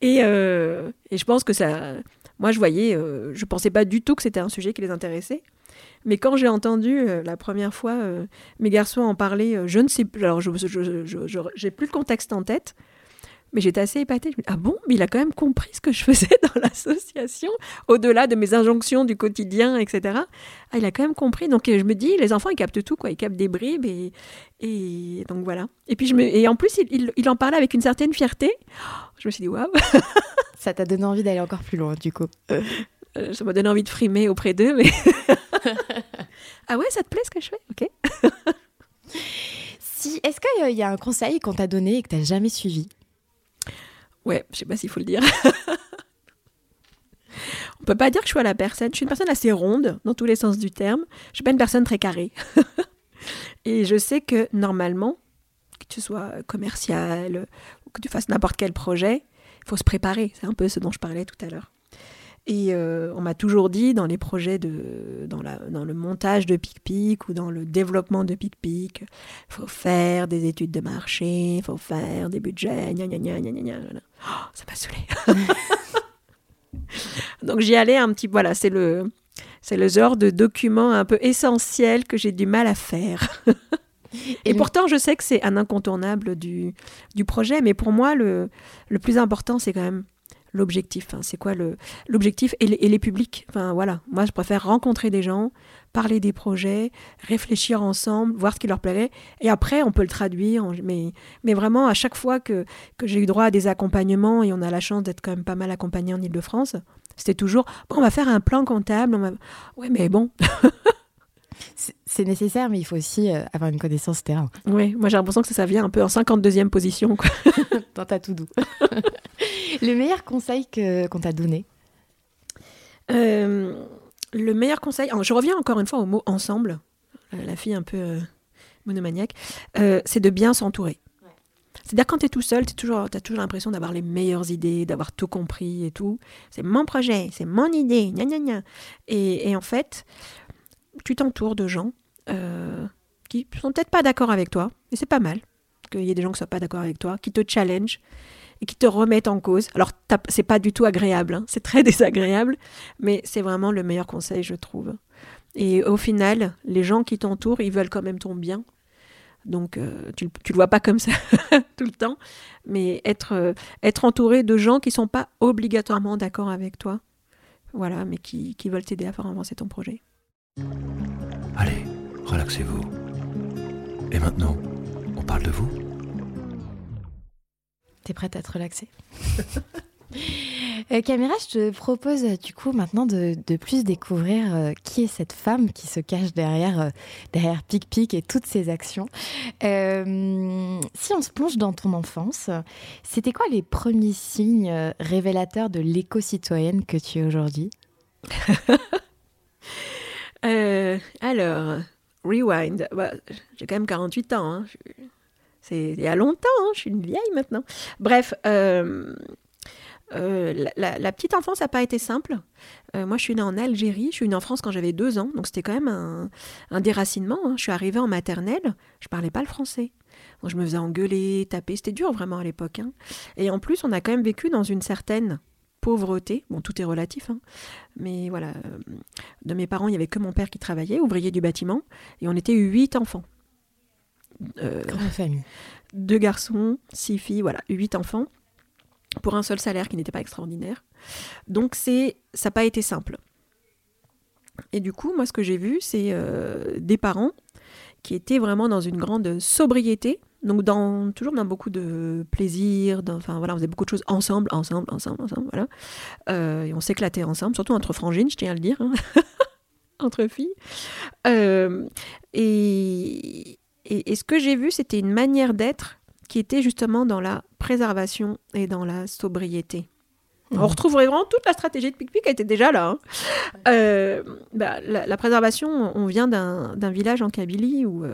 Et, je pense que ça. Moi, je voyais, je pensais pas du tout que c'était un sujet qui les intéressait. Mais quand j'ai entendu la première fois mes garçons en parler, je ne sais plus, alors je j'ai plus le contexte en tête, mais j'étais assez épatée. Je me dis, ah bon, mais il a quand même compris ce que je faisais dans l'association, au-delà de mes injonctions du quotidien, etc. Ah, il a quand même compris. Donc je me dis, les enfants, ils captent tout, quoi. Ils captent des bribes et, et donc voilà. Et puis je me, et en plus, il, il, en parlait avec une certaine fierté. Je me suis dit, waouh. Ça t'a donné envie d'aller encore plus loin, du coup. Euh, ça m'a donné envie de frimer auprès d'eux, mais. ah ouais, ça te plaît ce que je fais? Ok. si, est-ce qu'il y a un conseil qu'on t'a donné et que tu n'as jamais suivi? Ouais, je sais pas s'il faut le dire. On peut pas dire que je sois la personne. Je suis une personne assez ronde dans tous les sens du terme. Je suis pas une personne très carrée. Et je sais que normalement, que tu sois commercial ou que tu fasses n'importe quel projet, il faut se préparer. C'est un peu ce dont je parlais tout à l'heure. Et euh, on m'a toujours dit dans les projets de, dans, la, dans le montage de PicPic ou dans le développement de PicPic, il faut faire des études de marché, il faut faire des budgets, gna gna gna gna gna gna. Oh, ça m'a saoulé. Donc j'y allais un petit, voilà, c'est le, c'est le genre de document un peu essentiel que j'ai du mal à faire. Et, pourtant, je sais que c'est un incontournable du, du projet, mais pour moi, le, le plus important, c'est quand même l'objectif. c'est quoi l'objectif et, les publics? Enfin voilà, moi je préfère rencontrer des gens, parler des projets, réfléchir ensemble, voir ce qui leur plairait, et après on peut le traduire. Mais, mais vraiment, à chaque fois que, que j'ai eu droit à des accompagnements, et on a la chance d'être quand même pas mal accompagné en Ile-de-France, c'était toujours bon, on va faire un plan comptable. On Ouais, mais bon. C'est nécessaire, mais il faut aussi euh, avoir une connaissance terrain. Oui, moi j'ai l'impression que ça, vient un peu en 52e position. Quoi. Dans ta tout doux. le meilleur conseil qu'on t'a donné euh, Le meilleur conseil, je reviens encore une fois au mot ensemble, euh, la fille un peu monomaniaque, c'est de bien s'entourer. C'est-à-dire quand tu es tout seul, tu as toujours, toujours l'impression d'avoir les meilleures idées, d'avoir tout compris et tout. C'est mon projet, c'est mon idée, gna gna gna. Et, et en fait, tu t'entoures de gens euh, qui sont peut-être pas d'accord avec toi, et c'est pas mal qu'il y ait des gens qui soient pas d'accord avec toi, qui te challenge et qui te remettent en cause. Alors, c'est pas du tout agréable, hein, c'est très désagréable, mais c'est vraiment le meilleur conseil, je trouve. Et au final, les gens qui t'entourent, ils veulent quand même ton bien. Donc, euh, tu, tu le vois pas comme ça tout le temps, mais être, euh, entouré de gens qui sont pas obligatoirement d'accord avec toi, voilà, mais qui veulent t'aider à faire avancer ton projet. Allez, relaxez-vous. Et maintenant, On parle de vous T'es prête à te relaxer? Euh, Caméra, je te propose du coup maintenant de, plus découvrir euh, qui est cette femme qui se cache derrière, euh, derrière Pic Pic et toutes ses actions. si on se plonge dans ton enfance, c'était quoi les premiers signes révélateurs de l'éco-citoyenne que tu es aujourd'hui? Alors, rewind. Bah, j'ai quand même 48 ans. Hein. C'est il y a longtemps, hein. je suis une vieille maintenant. Bref, euh, euh, la, petite enfance n'a pas été simple. Euh, moi, je suis née en Algérie, je suis née en France quand j'avais deux ans, donc c'était quand même un, déracinement. Hein. Je suis arrivée en maternelle, je parlais pas le français. je me faisais engueuler, taper, c'était dur vraiment à l'époque. Et en plus, on a quand même vécu dans une certaine pauvreté. Bon, tout est relatif, hein. mais voilà. Euh, de mes parents, il n'y avait que mon père qui travaillait, ouvrier du bâtiment, et on était huit enfants. Euh, Grande famille. Deux garçons, six filles, voilà, huit enfants, pour un seul salaire qui n'était pas extraordinaire. Donc c'est, ça n'a pas été simple. Et du coup, moi, ce que j'ai vu, c'est euh, des parents qui étaient vraiment dans une grande sobriété, donc dans, toujours dans beaucoup de plaisir, enfin voilà, on faisait beaucoup de choses ensemble, ensemble, ensemble, ensemble, voilà. Euh, et on s'éclatait ensemble, surtout entre frangines, je tiens à le dire, hein. entre filles. Euh, et, et, ce que j'ai vu, c'était une manière d'être qui était justement dans la préservation et dans la sobriété. Mmh. On retrouve vraiment toute la stratégie de Pic-Pic, était déjà là. Hein. Euh, bah, la, préservation, on vient d'un village en Kabylie où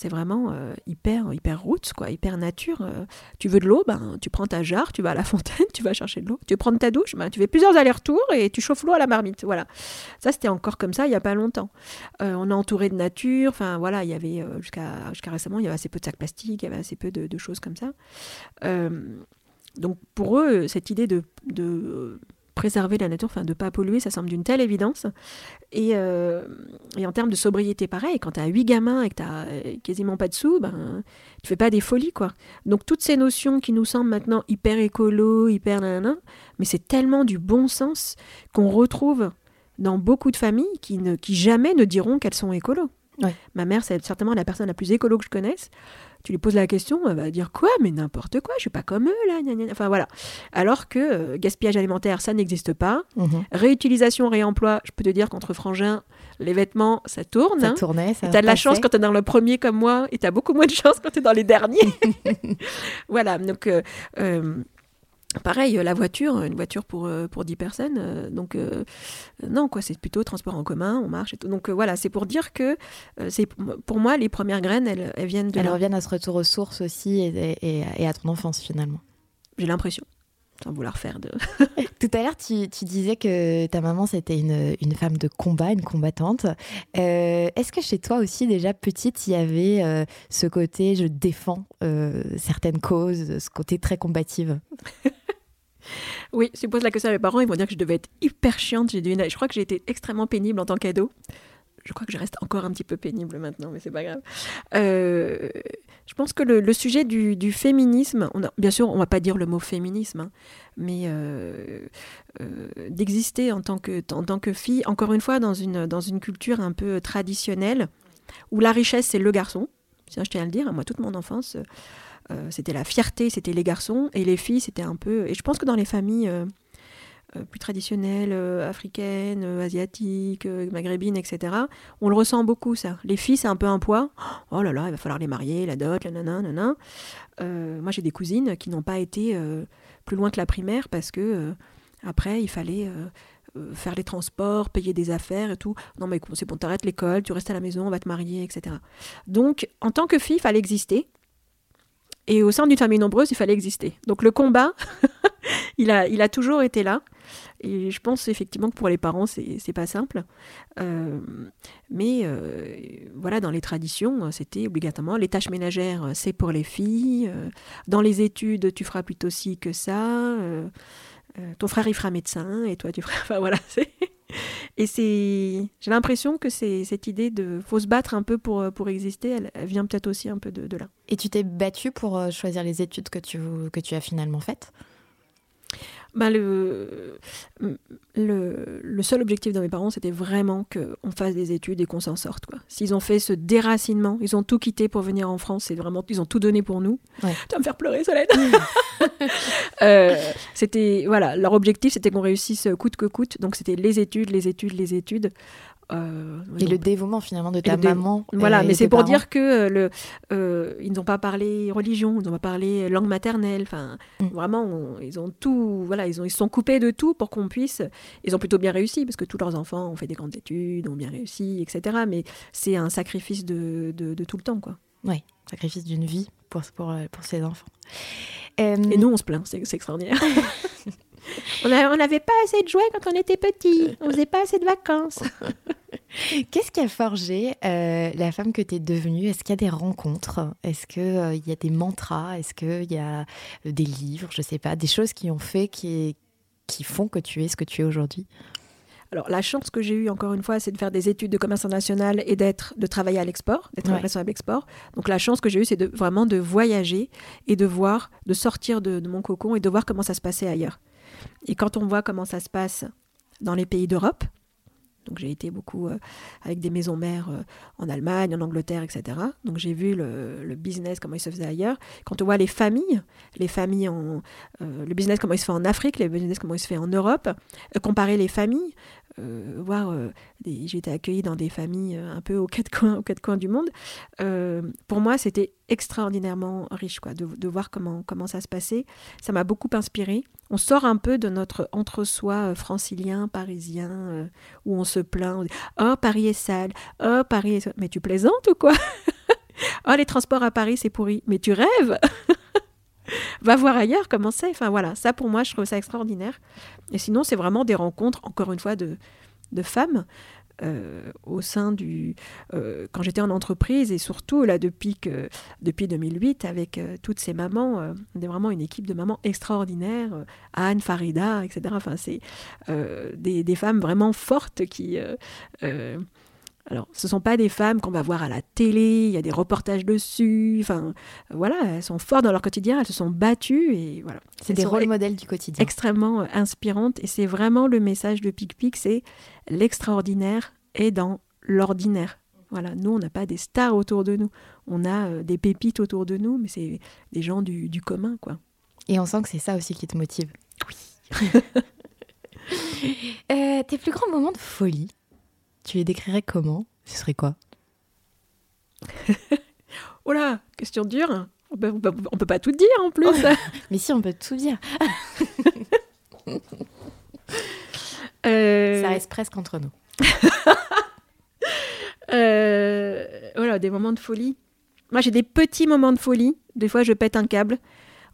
c'est vraiment euh, hyper, hyper roots, quoi, hyper nature. Euh. tu veux de l'eau, ben, tu prends ta jarre, tu vas à la fontaine, tu vas chercher de l'eau. Tu veux prendre ta douche, ben, tu fais plusieurs allers-retours et tu chauffes l'eau à la marmite. Voilà. Ça, c'était encore comme ça il n'y a pas longtemps. Euh, on est entouré de nature. Enfin, voilà, il y avait, jusqu'à récemment, il y avait assez peu de sacs plastiques, il y avait assez peu de, choses comme ça. donc, pour eux, cette idée de préserver la nature, enfin de ne pas polluer, ça semble d'une telle évidence. Et, euh, et, en termes de sobriété, pareil, quand tu as huit gamins et que tu n'as quasiment pas de sous, ben, tu fais pas des folies. quoi. Donc toutes ces notions qui nous semblent maintenant hyper écolo, hyper nanana, mais c'est tellement du bon sens qu'on retrouve dans beaucoup de familles qui, ne, qui jamais ne diront qu'elles sont écolos. Ma mère, c'est certainement la personne la plus écolo que je connaisse tu lui poses la question, elle va dire quoi Mais n'importe quoi, je suis pas comme eux là. Enfin voilà. Alors que euh, gaspillage alimentaire, ça n'existe pas. Mhm. Réutilisation, réemploi, je peux te dire qu'entre frangins, les vêtements, ça tourne. Ça hein. tournait, ça Tu as de la chance quand tu es dans le premier comme moi, et tu as beaucoup moins de chance quand tu es dans les derniers. voilà, donc euh, euh, Pareil, la voiture, une voiture pour, euh, pour 10 personnes, euh, donc euh, non, quoi, c'est plutôt transport en commun, on marche et tout. Donc voilà, c'est pour dire que c'est pour moi, les premières graines, elles, elles viennent de. Elles reviennent à ce retour aux sources aussi et, et, à ton enfance finalement. J'ai l'impression sans vouloir faire de... Tout à l'heure, tu, tu, disais que ta maman, c'était une, une, femme de combat, une combattante. Est-ce que chez toi aussi, déjà petite, il y avait ce côté, je défends certaines causes, ce côté très combative? oui, je pose la question à mes parents, ils vont dire que je devais être hyper chiante. J'ai je crois que j'ai été extrêmement pénible en tant qu'ado. Je crois que je reste encore un petit peu pénible maintenant, mais c'est pas grave. Euh, je pense que le, sujet du, féminisme, bien sûr, on va pas dire le mot féminisme, hein, mais euh, euh, d'exister en tant que fille, encore une fois dans une dans une culture un peu traditionnelle où la richesse c'est le garçon. Tiens, je tiens à le dire. Moi, toute mon enfance. Euh, c'était la fierté, c'était les garçons, et les filles, c'était un peu... Et je pense que dans les familles euh, euh, plus traditionnelles, africaines, asiatiques, maghrébines, etc., on le ressent beaucoup, ça. Les filles, c'est un peu un poids. Oh là là, il va falloir les marier, la dot, la nana, nana. moi, j'ai des cousines qui n'ont pas été plus loin que la primaire parce que après, il fallait faire les transports, payer des affaires et tout. Non, mais c'est bon, t'arrêtes l'école, tu restes à la maison, on va te marier, etc. Donc, en tant que fille, il fallait exister. Et au sein d'une famille nombreuse, il fallait exister. Donc le combat, il, a, il a toujours été là. Et je pense effectivement que pour les parents, c'est pas simple. Euh, mais euh, voilà, dans les traditions, c'était obligatoirement les tâches ménagères, c'est pour les filles. Euh, dans les études, tu feras plutôt ci que ça. Ton frère, il fera médecin et toi, tu feras. Enfin voilà, Et c'est, j'ai l'impression que c'est cette idée de faut se battre un peu pour, pour exister, elle, vient peut-être aussi un peu de, là. Et tu t'es battue pour euh, choisir les études que tu, que tu as finalement faites? Ben le, le, le, seul objectif de mes parents, c'était vraiment qu'on fasse des études et qu'on s'en sorte. S'ils ont fait ce déracinement, ils ont tout quitté pour venir en France, c'est vraiment, ils ont tout donné pour nous. Ouais. Tu vas me faire pleurer, Solène. euh, c'était, voilà, leur objectif, c'était qu'on réussisse coûte que coûte. Donc c'était les études, les études, les études. Euh, et le dévouement finalement de ta maman. Voilà, mais c'est pour dire que euh, le, euh, ils n'ont pas parlé religion, ils n'ont pas parlé langue maternelle. Enfin, mm. vraiment, ils ont tout. Voilà, ils ont ils sont coupés de tout pour qu'on puisse. Ils ont plutôt bien réussi parce que tous leurs enfants ont fait des grandes études, ont bien réussi, etc. Mais c'est un sacrifice de, de, tout le temps, quoi. Oui, sacrifice d'une vie pour pour pour ces enfants. Et nous, on se plaint, c'est extraordinaire. on n'avait pas assez de jouets quand on était petit. On faisait pas assez de vacances. Qu'est-ce qui a forgé euh, la femme que tu es devenue? Est-ce qu'il y a des rencontres? Est-ce qu'il euh, y a des mantras? Est-ce qu'il y a euh, des livres? Je ne sais pas, des choses qui ont fait, qui, qui font que tu es ce que tu es aujourd'hui? Alors, la chance que j'ai eue, encore une fois, c'est de faire des études de commerce international et d'être, de travailler à l'export, d'être responsable l'export. Donc, la chance que j'ai eue, c'est de, vraiment de voyager et de voir, de sortir de, mon cocon et de voir comment ça se passait ailleurs. Et quand on voit comment ça se passe dans les pays d'Europe, donc j'ai été beaucoup euh, avec des maisons mères euh, en Allemagne, en Angleterre, etc. Donc j'ai vu le, business, comment il se faisait ailleurs. Quand on voit les familles, les familles en, euh, le business, comment il se fait en Afrique, le business, comment il se fait en Europe, comparer les familles, euh, voir. Euh, j'ai été accueillie dans des familles euh, un peu aux quatre coins, aux quatre coins du monde. pour moi, c'était extraordinairement riche, quoi, de, voir comment, comment ça se passait. Ça m'a beaucoup inspiré. On sort un peu de notre entre-soi francilien, parisien, où on se plaint. On dit, oh, Paris est sale. Oh, Paris est... Mais tu plaisantes ou quoi? Oh, les transports à Paris, c'est pourri. Mais tu rêves? va voir ailleurs comment c'est. Enfin voilà, ça pour moi, je trouve ça extraordinaire. Et sinon, c'est vraiment des rencontres, encore une fois, de, de femmes. Euh, au sein du euh, quand j'étais en entreprise et surtout là depuis que depuis 2008 avec euh, toutes ces mamans on est vraiment une équipe de mamans extraordinaires Anne Farida etc enfin c'est des, des, femmes vraiment fortes qui alors, ce ne sont pas des femmes qu'on va voir à la télé, il y a des reportages dessus. Enfin, voilà, elles sont fortes dans leur quotidien, elles se sont battues et voilà. C'est des rôles modèles du quotidien. Extrêmement euh, inspirantes et c'est vraiment le message de Pic Pic, c'est l'extraordinaire est dans l'ordinaire. Voilà, nous, on n'a pas des stars autour de nous. On a euh, des pépites autour de nous, mais c'est des gens du, du, commun, quoi. Et on sent que c'est ça aussi qui te motive. Oui. euh, tes plus grands moments de folie? Tu les décrirais comment? Ce serait quoi? Oh là, question dure. On peut, on peut, pas tout dire en plus. Mais si, on peut tout dire. Euh, Ça reste presque entre nous. euh... Voilà, des moments de folie. Moi, j'ai des petits moments de folie. Des fois, je pète un câble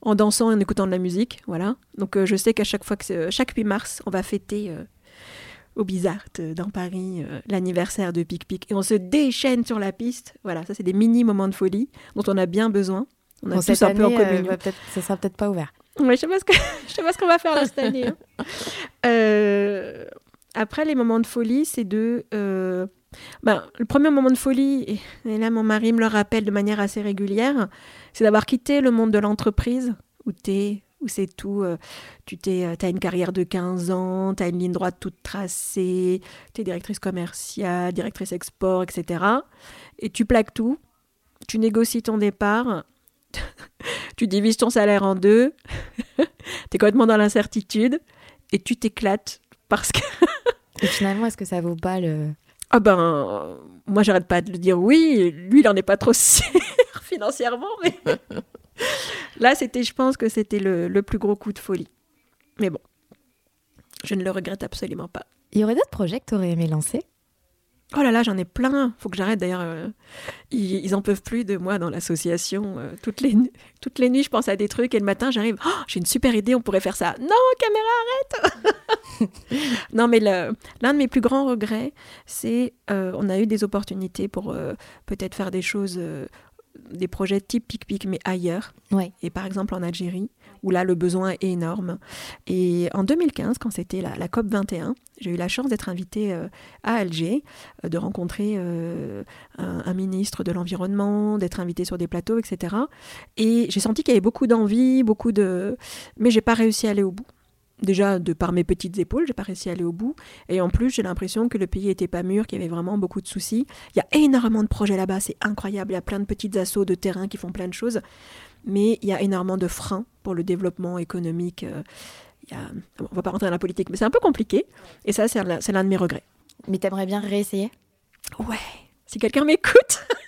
en dansant et en écoutant de la musique. Voilà. Donc, euh, je sais qu'à chaque fois que chaque 8 mars, on va fêter euh, au Bizarre dans Paris euh, l'anniversaire de Pic Pic et on se déchaîne sur la piste. Voilà, ça c'est des mini moments de folie dont on a bien besoin. On a tous un peu en euh, communion. Euh, ça sera peut-être pas ouvert. Ouais, je sais pas ce que je sais pas ce qu'on va faire là, cette année. Hein. Euh, après les moments de folie, c'est de ben, le premier moment de folie, et là mon mari me le rappelle de manière assez régulière, c'est d'avoir quitté le monde de l'entreprise où tu es où c'est tout, euh, tu t'es, euh, as une carrière de 15 ans, tu as une ligne droite toute tracée, tu es directrice commerciale, directrice export, etc. Et tu plaques tout, tu négocies ton départ, tu divises ton salaire en deux, tu es complètement dans l'incertitude et tu t'éclates parce que... et finalement, est-ce que ça vaut pas le... Ah ben, moi j'arrête pas de le dire oui, lui il en est pas trop sûr financièrement, mais... Là, c'était, je pense que c'était le, plus gros coup de folie. Mais bon, je ne le regrette absolument pas. Il y aurait d'autres projets que tu aurais aimé lancer? Oh là là, j'en ai plein. Faut que j'arrête d'ailleurs. Euh, ils, ils en peuvent plus de moi dans l'association. Euh, toutes, les, toutes les nuits, je pense à des trucs et le matin, j'arrive. Oh, j'ai une super idée, on pourrait faire ça. Non, caméra, arrête Non, mais l'un de mes plus grands regrets, c'est euh, on a eu des opportunités pour peut-être faire des choses des projets type PicPic, mais ailleurs. Et par exemple en Algérie, où là le besoin est énorme. Et en 2015, quand c'était la, COP 21, j'ai eu la chance d'être invitée euh, à Alger, euh, de rencontrer euh, un, ministre de l'environnement, d'être invitée sur des plateaux, etc. Et j'ai senti qu'il y avait beaucoup d'envie, beaucoup de, mais j'ai pas réussi à aller au bout. Déjà de par mes petites épaules, j'ai pas réussi à aller au bout. Et en plus, j'ai l'impression que le pays était pas mûr, qu'il y avait vraiment beaucoup de soucis. Il y a énormément de projets là-bas, c'est incroyable. Il y a plein de petites assauts de terrain qui font plein de choses. Mais il y a énormément de freins pour le développement économique. Euh, il y a... on va pas rentrer dans la politique, mais c'est un peu compliqué. Et ça, c'est l'un de mes regrets. Mais t'aimerais bien réessayer? Ouais. Si quelqu'un m'écoute.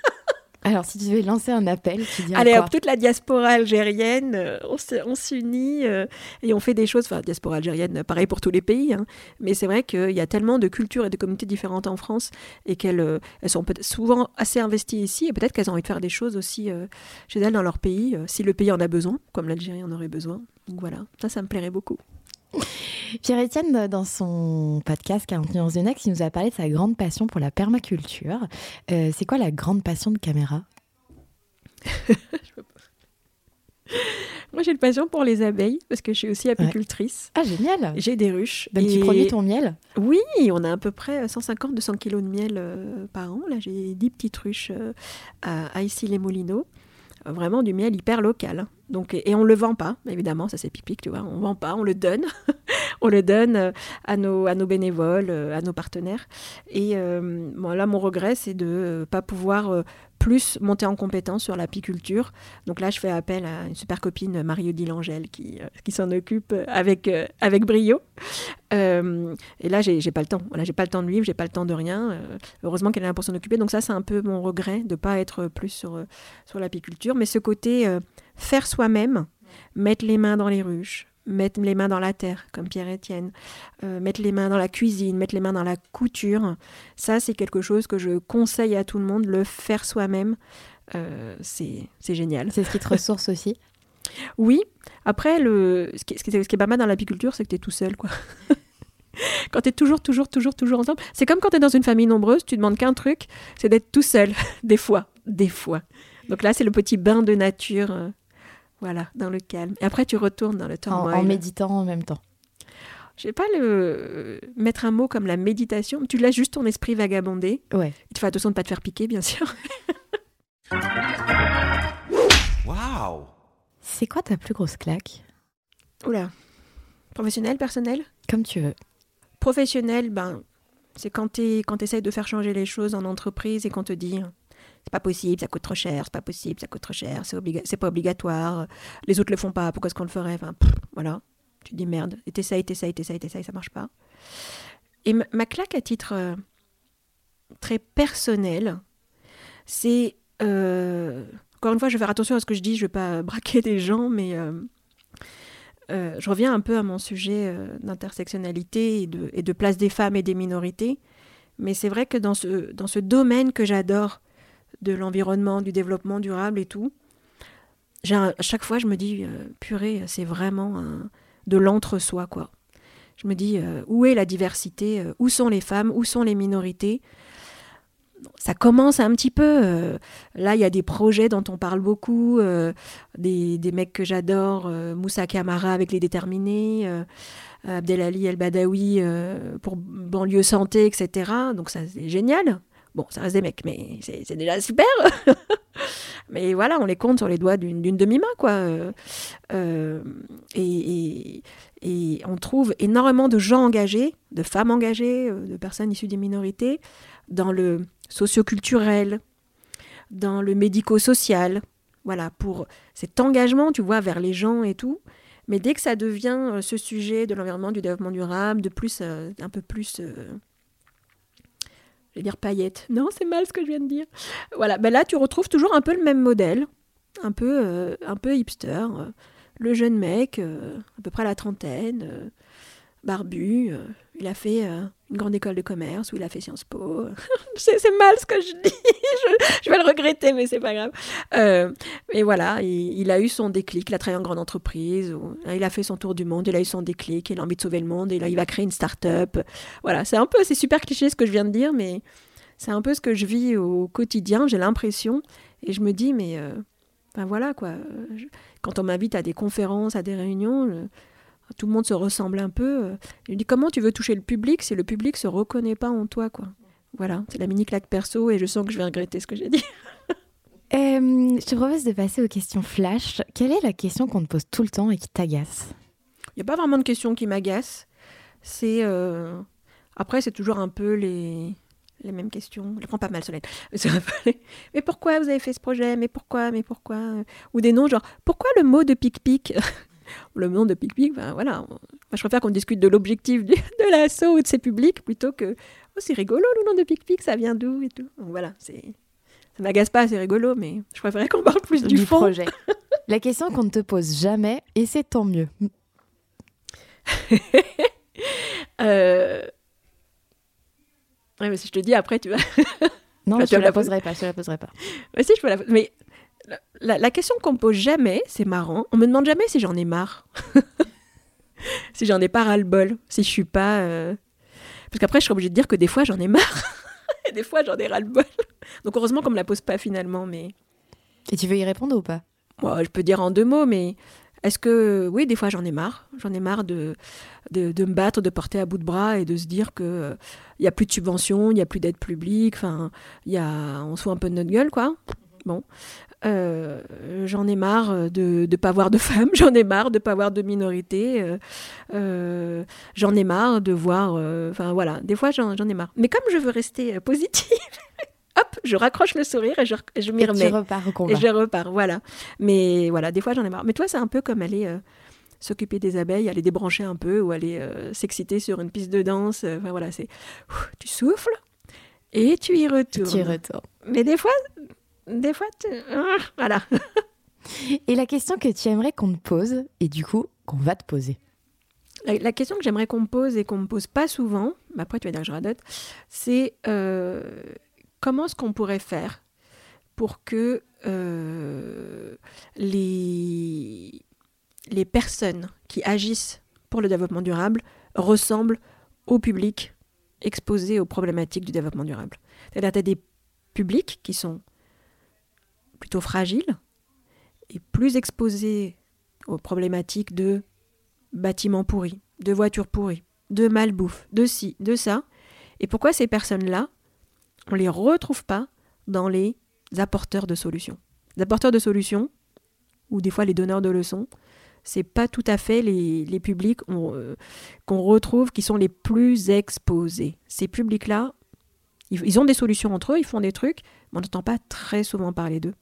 Alors, si tu devais lancer un appel, tu dis Allez, toute la diaspora algérienne, euh, on s'unit euh, et on fait des choses. Enfin, diaspora algérienne, pareil pour tous les pays. Hein. mais c'est vrai qu'il y a tellement de cultures et de communautés différentes en France et qu'elles euh, elles sont souvent assez investies ici et peut-être qu'elles ont envie de faire des choses aussi chez elles dans leur pays, si le pays en a besoin, comme l'Algérie en aurait besoin. Donc voilà, ça, ça me plairait beaucoup. Pierre-Étienne, dans son podcast 40 nuances de Next, il nous a parlé de sa grande passion pour la permaculture. Euh, c'est quoi la grande passion de Caméra? Moi, j'ai une passion pour les abeilles parce que je suis aussi apicultrice. Ah, génial J'ai des ruches. Donc, tu produis ton miel? Oui, on a à peu près 150-200 kilos de miel euh, par an. Là, j'ai 10 petites ruches euh, à, Issy-les-Moulineaux. Vraiment du miel hyper local. Donc, et on ne le vend pas, évidemment, ça c'est pipique, tu vois, on ne vend pas, on le donne. on le donne euh, à nos, bénévoles, euh, à nos partenaires. Et euh, là, mon regret, c'est de ne pas pouvoir plus monter en compétence sur l'apiculture. Donc là, je fais appel à une super copine, Marie-Odile Angèle, qui, qui s'en occupe avec, avec brio. et là, j'ai pas le temps. Voilà, j'ai pas le temps de vivre, j'ai pas le temps de rien. heureusement qu'elle est là pour s'en occuper. Donc ça, c'est un peu mon regret de ne pas être plus sur, sur l'apiculture. Mais ce côté faire soi-même, mettre les mains dans les ruches, mettre les mains dans la terre, comme Pierre-Étienne, euh, mettre les mains dans la cuisine, mettre les mains dans la couture, ça c'est quelque chose que je conseille à tout le monde, le faire soi-même, euh, c'est génial. C'est ce qui te ressource aussi? Oui, après, le, ce, qui, ce, qui, est pas mal dans l'apiculture, c'est que tu es tout seul, quoi. quand tu es toujours, toujours, toujours, toujours ensemble. C'est comme quand tu es dans une famille nombreuse, tu demandes qu'un truc, c'est d'être tout seul, des fois, des fois. Donc là, c'est le petit bain de nature euh, voilà, dans le calme. Et après, tu retournes dans le temps. En, en méditant en même temps. Je vais pas le mettre un mot comme la méditation. Tu laisses juste ton esprit vagabonder. Ouais. Il te faut attention de ne pas te faire piquer, bien sûr. Waouh C'est quoi ta plus grosse claque? Oula. Professionnel, personnel? Comme tu veux. Professionnel, ben, c'est quand tu quand essayes de faire changer les choses en entreprise et qu'on te dit c'est pas possible, ça coûte trop cher, c'est pas possible, ça coûte trop cher, c'est c'est pas obligatoire, les autres le font pas, pourquoi est-ce qu'on le ferait enfin, Voilà, tu dis merde, et t'essayes, t'essayes, t'essayes, t'essayes, ça marche pas. Et ma, claque à titre euh, très personnel, c'est. Euh, encore une fois, je vais faire attention à ce que je dis, je vais pas braquer des gens, mais. Euh, je reviens un peu à mon sujet d'intersectionnalité et de, et de, place des femmes et des minorités. Mais c'est vrai que dans ce, dans ce domaine que j'adore, de l'environnement, du développement durable et tout, à chaque fois, je me dis, euh, purée, c'est vraiment de l'entre-soi, quoi. Je me dis, euh, où est la diversité euh, Où sont les femmes Où sont les minorités? Ça commence un petit peu. là, il y a des projets dont on parle beaucoup, des, mecs que j'adore, Moussa Kamara avec les déterminés, Abdelali El Badawi pour banlieue santé, etc. Donc ça, c'est génial. Bon, ça reste des mecs, mais c'est déjà super. mais voilà, on les compte sur les doigts d'une demi-main, quoi. Euh, euh, et, on trouve énormément de gens engagés, de femmes engagées, euh, de personnes issues des minorités, dans le socioculturel, dans le médico-social. Voilà, pour cet engagement, tu vois, vers les gens et tout. Mais dès que ça devient ce sujet de l'environnement, du développement durable, de plus, un peu plus vais dire paillettes. Non, c'est mal ce que je viens de dire. Voilà, ben là tu retrouves toujours un peu le même modèle, un peu, euh, un peu hipster. Euh, le jeune mec, euh, à peu près à la trentaine, barbu, il a fait une grande école de commerce où il a fait Sciences Po. c'est mal ce que je dis, je, vais le regretter, mais c'est pas grave. Euh, voilà, il, a eu son déclic, il a travaillé en grande entreprise, hein, il a fait son tour du monde, il a eu son déclic, il a envie de sauver le monde, et là il va créer une start-up. Voilà, c'est un peu, c'est super cliché ce que je viens de dire, mais c'est un peu ce que je vis au quotidien, j'ai l'impression, et je me dis, mais euh, ben voilà quoi, quand on m'invite à des conférences, à des réunions, tout le monde se ressemble un peu. Euh. Je dis comment tu veux toucher le public si le public se reconnaît pas en toi quoi? Voilà, c'est la mini claque perso et je sens que je vais regretter ce que j'ai dit. Euh, je te propose de passer aux questions flash. Quelle est la question qu'on te pose tout le temps et qui t'agace? Il n'y a pas vraiment de questions qui m'agacent. C'est après, c'est toujours un peu les les mêmes questions. Je prends pas mal, Solène. Mais pourquoi vous avez fait ce projet? Mais pourquoi? Mais pourquoi? Ou des noms genre, pourquoi le mot de pic-pic? Le nom de pic-pic, ben voilà. Moi, je préfère qu'on discute de l'objectif de l'assaut ou de ses publics plutôt que, oh, c'est rigolo le nom de pic-pic, ça vient d'où et tout. voilà, c'est. Ça m'agace pas, c'est rigolo, mais je préférerais qu'on parle plus du, fond. projet. La question qu'on ne te pose jamais, et c'est tant mieux. euh, Ouais, mais si je te dis après, tu vas. non, je ne la poserai pas, je la poserai pas. Mais si, je peux la Mais la, question qu'on me pose jamais, c'est marrant. On me demande jamais si j'en ai marre. si j'en ai pas ras-le-bol. Si je suis pas. Euh, parce qu'après, je suis obligée de dire que des fois, j'en ai marre. Et des fois, j'en ai ras-le-bol. Donc, heureusement qu'on me la pose pas finalement. mais... Et tu veux y répondre ou pas? Moi, Je peux dire en deux mots, mais est-ce que, oui, des fois j'en ai marre. J'en ai marre de, de, me battre, de porter à bout de bras et de se dire qu'il il n'y a plus de subventions, il n'y a plus d'aide publique, enfin, y a, on se fout un peu de notre gueule, quoi. Bon. Euh, j'en ai marre de ne pas voir de femmes, j'en ai marre de ne pas voir de minorités, euh, euh, j'en ai marre de voir. Enfin voilà, des fois j'en ai marre. Mais comme je veux rester positive, hop, je raccroche le sourire et je, je m'y remets. Et tu repars au Et je repars, voilà. Mais voilà, des fois j'en ai marre. Mais toi, c'est un peu comme aller euh, s'occuper des abeilles, aller débrancher un peu ou aller euh, s'exciter sur une piste de danse. Euh, enfin voilà, c'est tu souffles et tu y retournes. Tu y retournes. Mais des fois, des fois, ah, voilà. et la question que tu aimerais qu'on te pose et du coup qu'on va te poser. La, question que j'aimerais qu'on me pose et qu'on me pose pas souvent, mais après tu vas dire que je radote, c'est comment est-ce qu'on pourrait faire pour que euh, les, les personnes qui agissent pour le développement durable ressemblent au public exposé aux problématiques du développement durable? C'est-à-dire tu as des publics qui sont plutôt fragiles et plus exposés aux problématiques de bâtiments pourris, de voitures pourries, de malbouffe, de ci, de ça. Et pourquoi ces personnes-là on ne les retrouve pas dans les apporteurs de solutions? Les apporteurs de solutions, ou des fois les donneurs de leçons, c'est pas tout à fait les, publics euh, qu'on retrouve qui sont les plus exposés. Ces publics-là, ils, ont des solutions entre eux, ils font des trucs, mais on n'entend pas très souvent parler d'eux.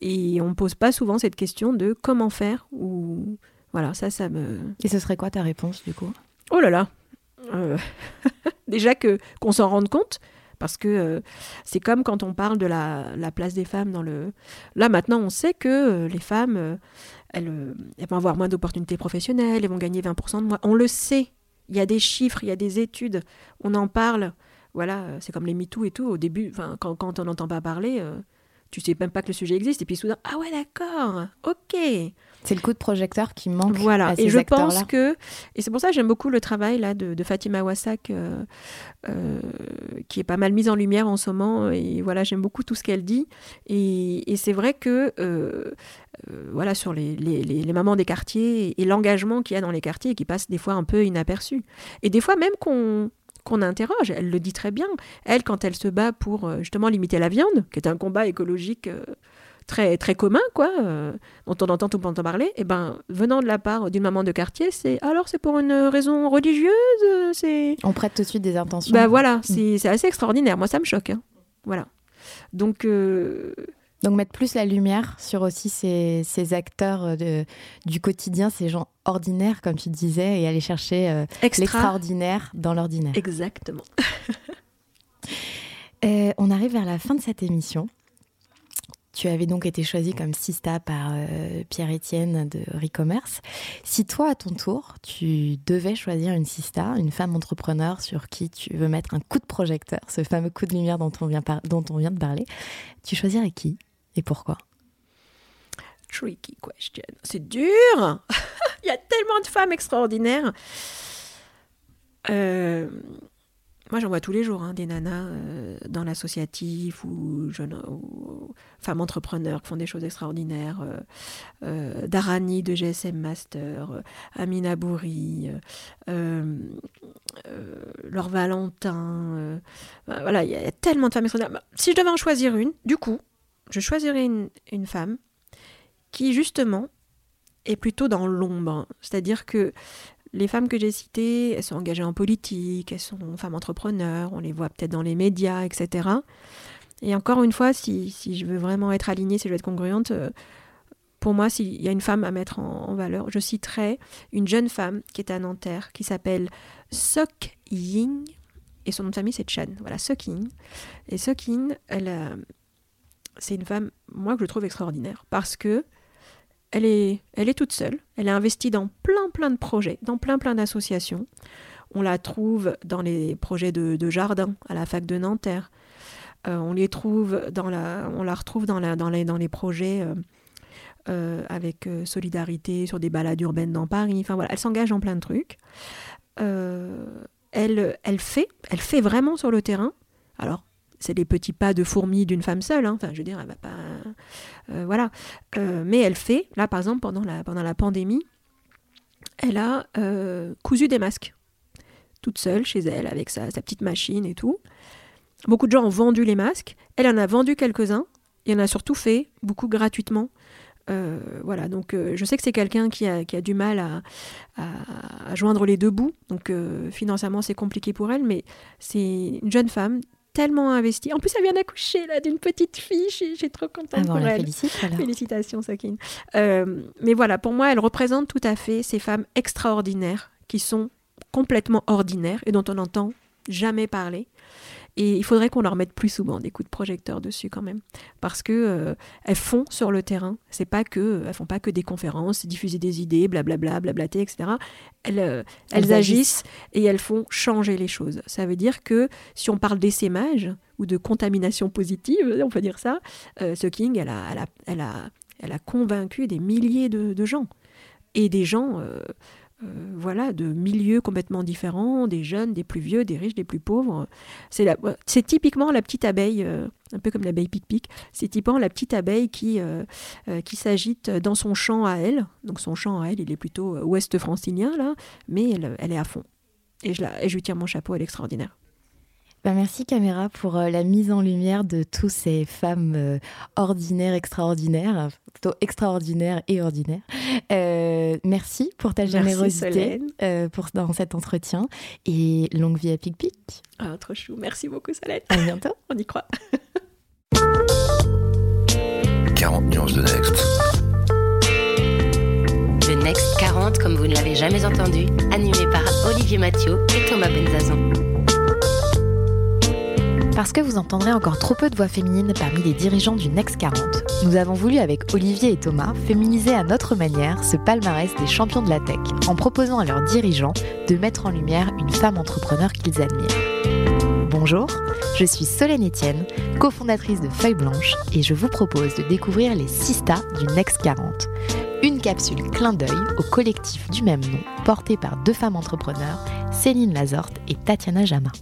Et on ne pose pas souvent cette question de comment faire ou voilà, ça, ça me. Et ce serait quoi ta réponse du coup? Oh là là euh, Déjà que qu'on s'en rende compte, parce que euh, c'est comme quand on parle de la, place des femmes dans le... Là maintenant on sait que euh, les femmes, elles, elles, vont avoir moins d'opportunités professionnelles, elles vont gagner 20% de moins. On le sait, il y a des chiffres, il y a des études, on en parle. Voilà, c'est comme les MeToo et tout. Au début, quand, quand on n'entend pas parler, tu sais même pas que le sujet existe. Et puis soudain, ah ouais d'accord, ok. C'est le coup de projecteur qui manque. Voilà, et je pense que, et c'est pour ça que j'aime beaucoup le travail là de, Fatima Wassak, euh, euh, qui est pas mal mise en lumière en ce moment. Et voilà, j'aime beaucoup tout ce qu'elle dit. Et, c'est vrai que, euh, voilà, sur les, les, mamans des quartiers et l'engagement qu'il y a dans les quartiers qui passe des fois un peu inaperçu. Et des fois même qu'on qu'on interroge. Elle le dit très bien. Elle, quand elle se bat pour justement limiter la viande, qui est un combat écologique très, très commun, quoi, euh, dont on entend tout le temps parler, et eh ben, venant de la part d'une maman de quartier, c'est alors c'est pour une raison religieuse c'est? On prête tout de suite des intentions. Ben voilà, mm. c'est assez extraordinaire. Moi, ça me choque. Hein. Voilà. Donc. Euh, Donc mettre plus la lumière sur aussi ces, ces acteurs euh, de, du quotidien, ces gens ordinaires, comme tu disais, et aller chercher l'extraordinaire dans l'ordinaire. Exactement. on arrive vers la fin de cette émission. Tu avais donc été choisi comme Sista par euh, Pierre-Étienne de Recommerce. Si toi, à ton tour, tu devais choisir une Sista, une femme entrepreneur sur qui tu veux mettre un coup de projecteur, ce fameux coup de lumière dont on vient, dont on vient de parler, tu choisirais qui? Et pourquoi Tricky question. C'est dur Il y a tellement de femmes extraordinaires. Euh, moi, j'en vois tous les jours hein, des nanas euh, dans l'associatif ou, femmes entrepreneurs qui font des choses extraordinaires. Euh, Darani de GSM Master, Amina Bouri, Laure Valentin. voilà, il y, a tellement de femmes extraordinaires. Bah, si je devais en choisir une, du coup, je choisirais une, une femme qui, justement, est plutôt dans l'ombre. C'est-à-dire que les femmes que j'ai citées, elles sont engagées en politique, elles sont femmes entrepreneurs, on les voit peut-être dans les médias, etc. Et encore une fois, si, si, je veux vraiment être alignée, si je veux être congruente, euh, pour moi, s'il y a une femme à mettre en, valeur, je citerai une jeune femme qui est à Nanterre, qui s'appelle Sok Ying, et son nom de famille c'est Chan. Voilà, Sok Ying. Et Sok Ying, elle, euh, c'est une femme, moi, que je trouve extraordinaire, parce que elle est, toute seule. Elle est investie dans plein, plein de projets, dans plein, plein d'associations. On la trouve dans les projets de, jardin à la fac de Nanterre. Euh, on les trouve dans la, retrouve dans les projets euh, euh, avec Solidarité sur des balades urbaines dans Paris. Enfin voilà, elle s'engage en plein de trucs. elle, elle fait, elle fait vraiment sur le terrain. Alors, c'est les petits pas de fourmi d'une femme seule. Hein. Enfin, je veux dire, elle va pas. Euh, voilà. Euh, mais elle fait, là, par exemple, pendant la, pendant la pandémie, elle a euh, cousu des masques. Toute seule, chez elle, avec sa, petite machine et tout. Beaucoup de gens ont vendu les masques. Elle en a vendu quelques-uns. Et en a surtout fait beaucoup gratuitement. voilà, donc je sais que c'est quelqu'un qui a, qui a, du mal à, à, joindre les deux bouts, donc financièrement c'est compliqué pour elle, mais c'est une jeune femme tellement investie. En plus, elle vient d'accoucher là d'une petite fille. J'ai trop contente ah, pour elle. Félicitations, Sakine. Euh, mais voilà, pour moi, elle représente tout à fait ces femmes extraordinaires qui sont complètement ordinaires et dont on n'entend jamais parler. Et il faudrait qu'on leur mette plus souvent des coups de projecteur dessus quand même, parce que euh, elles font sur le terrain. C'est pas que elles font pas que des conférences, diffuser des idées, blablabla, blablater, etc. Elles, euh, elles, agissent et elles font changer les choses. Ça veut dire que si on parle d'essaimage ou de contamination positive, on peut dire ça, euh, ce King, elle a, elle a, elle a, elle a convaincu des milliers de, de gens et des gens euh, voilà, de milieux complètement différents, des jeunes, des plus vieux, des riches, des plus pauvres. C'est typiquement la petite abeille, euh, un peu comme l'abeille pic-pic, c'est typiquement la petite abeille qui, euh, qui s'agite dans son champ à elle. Donc son champ à elle, il est plutôt ouest francilien, là, mais elle, est à fond. Et je, la, et je lui tire mon chapeau, elle est extraordinaire. Bah, merci Caméra pour euh, la mise en lumière de tous ces femmes euh, ordinaires, extraordinaires, plutôt extraordinaires et ordinaires. Euh, merci pour ta générosité pour, dans cet entretien et longue vie à Pic Pic. Ah, trop chou. Merci beaucoup Solène. À bientôt. On y croit. 40 nuances de Next. Le Next 40, comme vous ne l'avez jamais entendu, animé par Olivier Mathieu et Thomas Benzazon. Parce que vous entendrez encore trop peu de voix féminines parmi les dirigeants du Next 40, nous avons voulu avec Olivier et Thomas féminiser à notre manière ce palmarès des champions de la tech en proposant à leurs dirigeants de mettre en lumière une femme entrepreneur qu'ils admirent. Bonjour, je suis Solène Etienne, cofondatrice de Feuille Blanche et je vous propose de découvrir les Sista du Next 40. Une capsule clin d'œil au collectif du même nom porté par deux femmes entrepreneurs, Céline Lazorte et Tatiana Jama.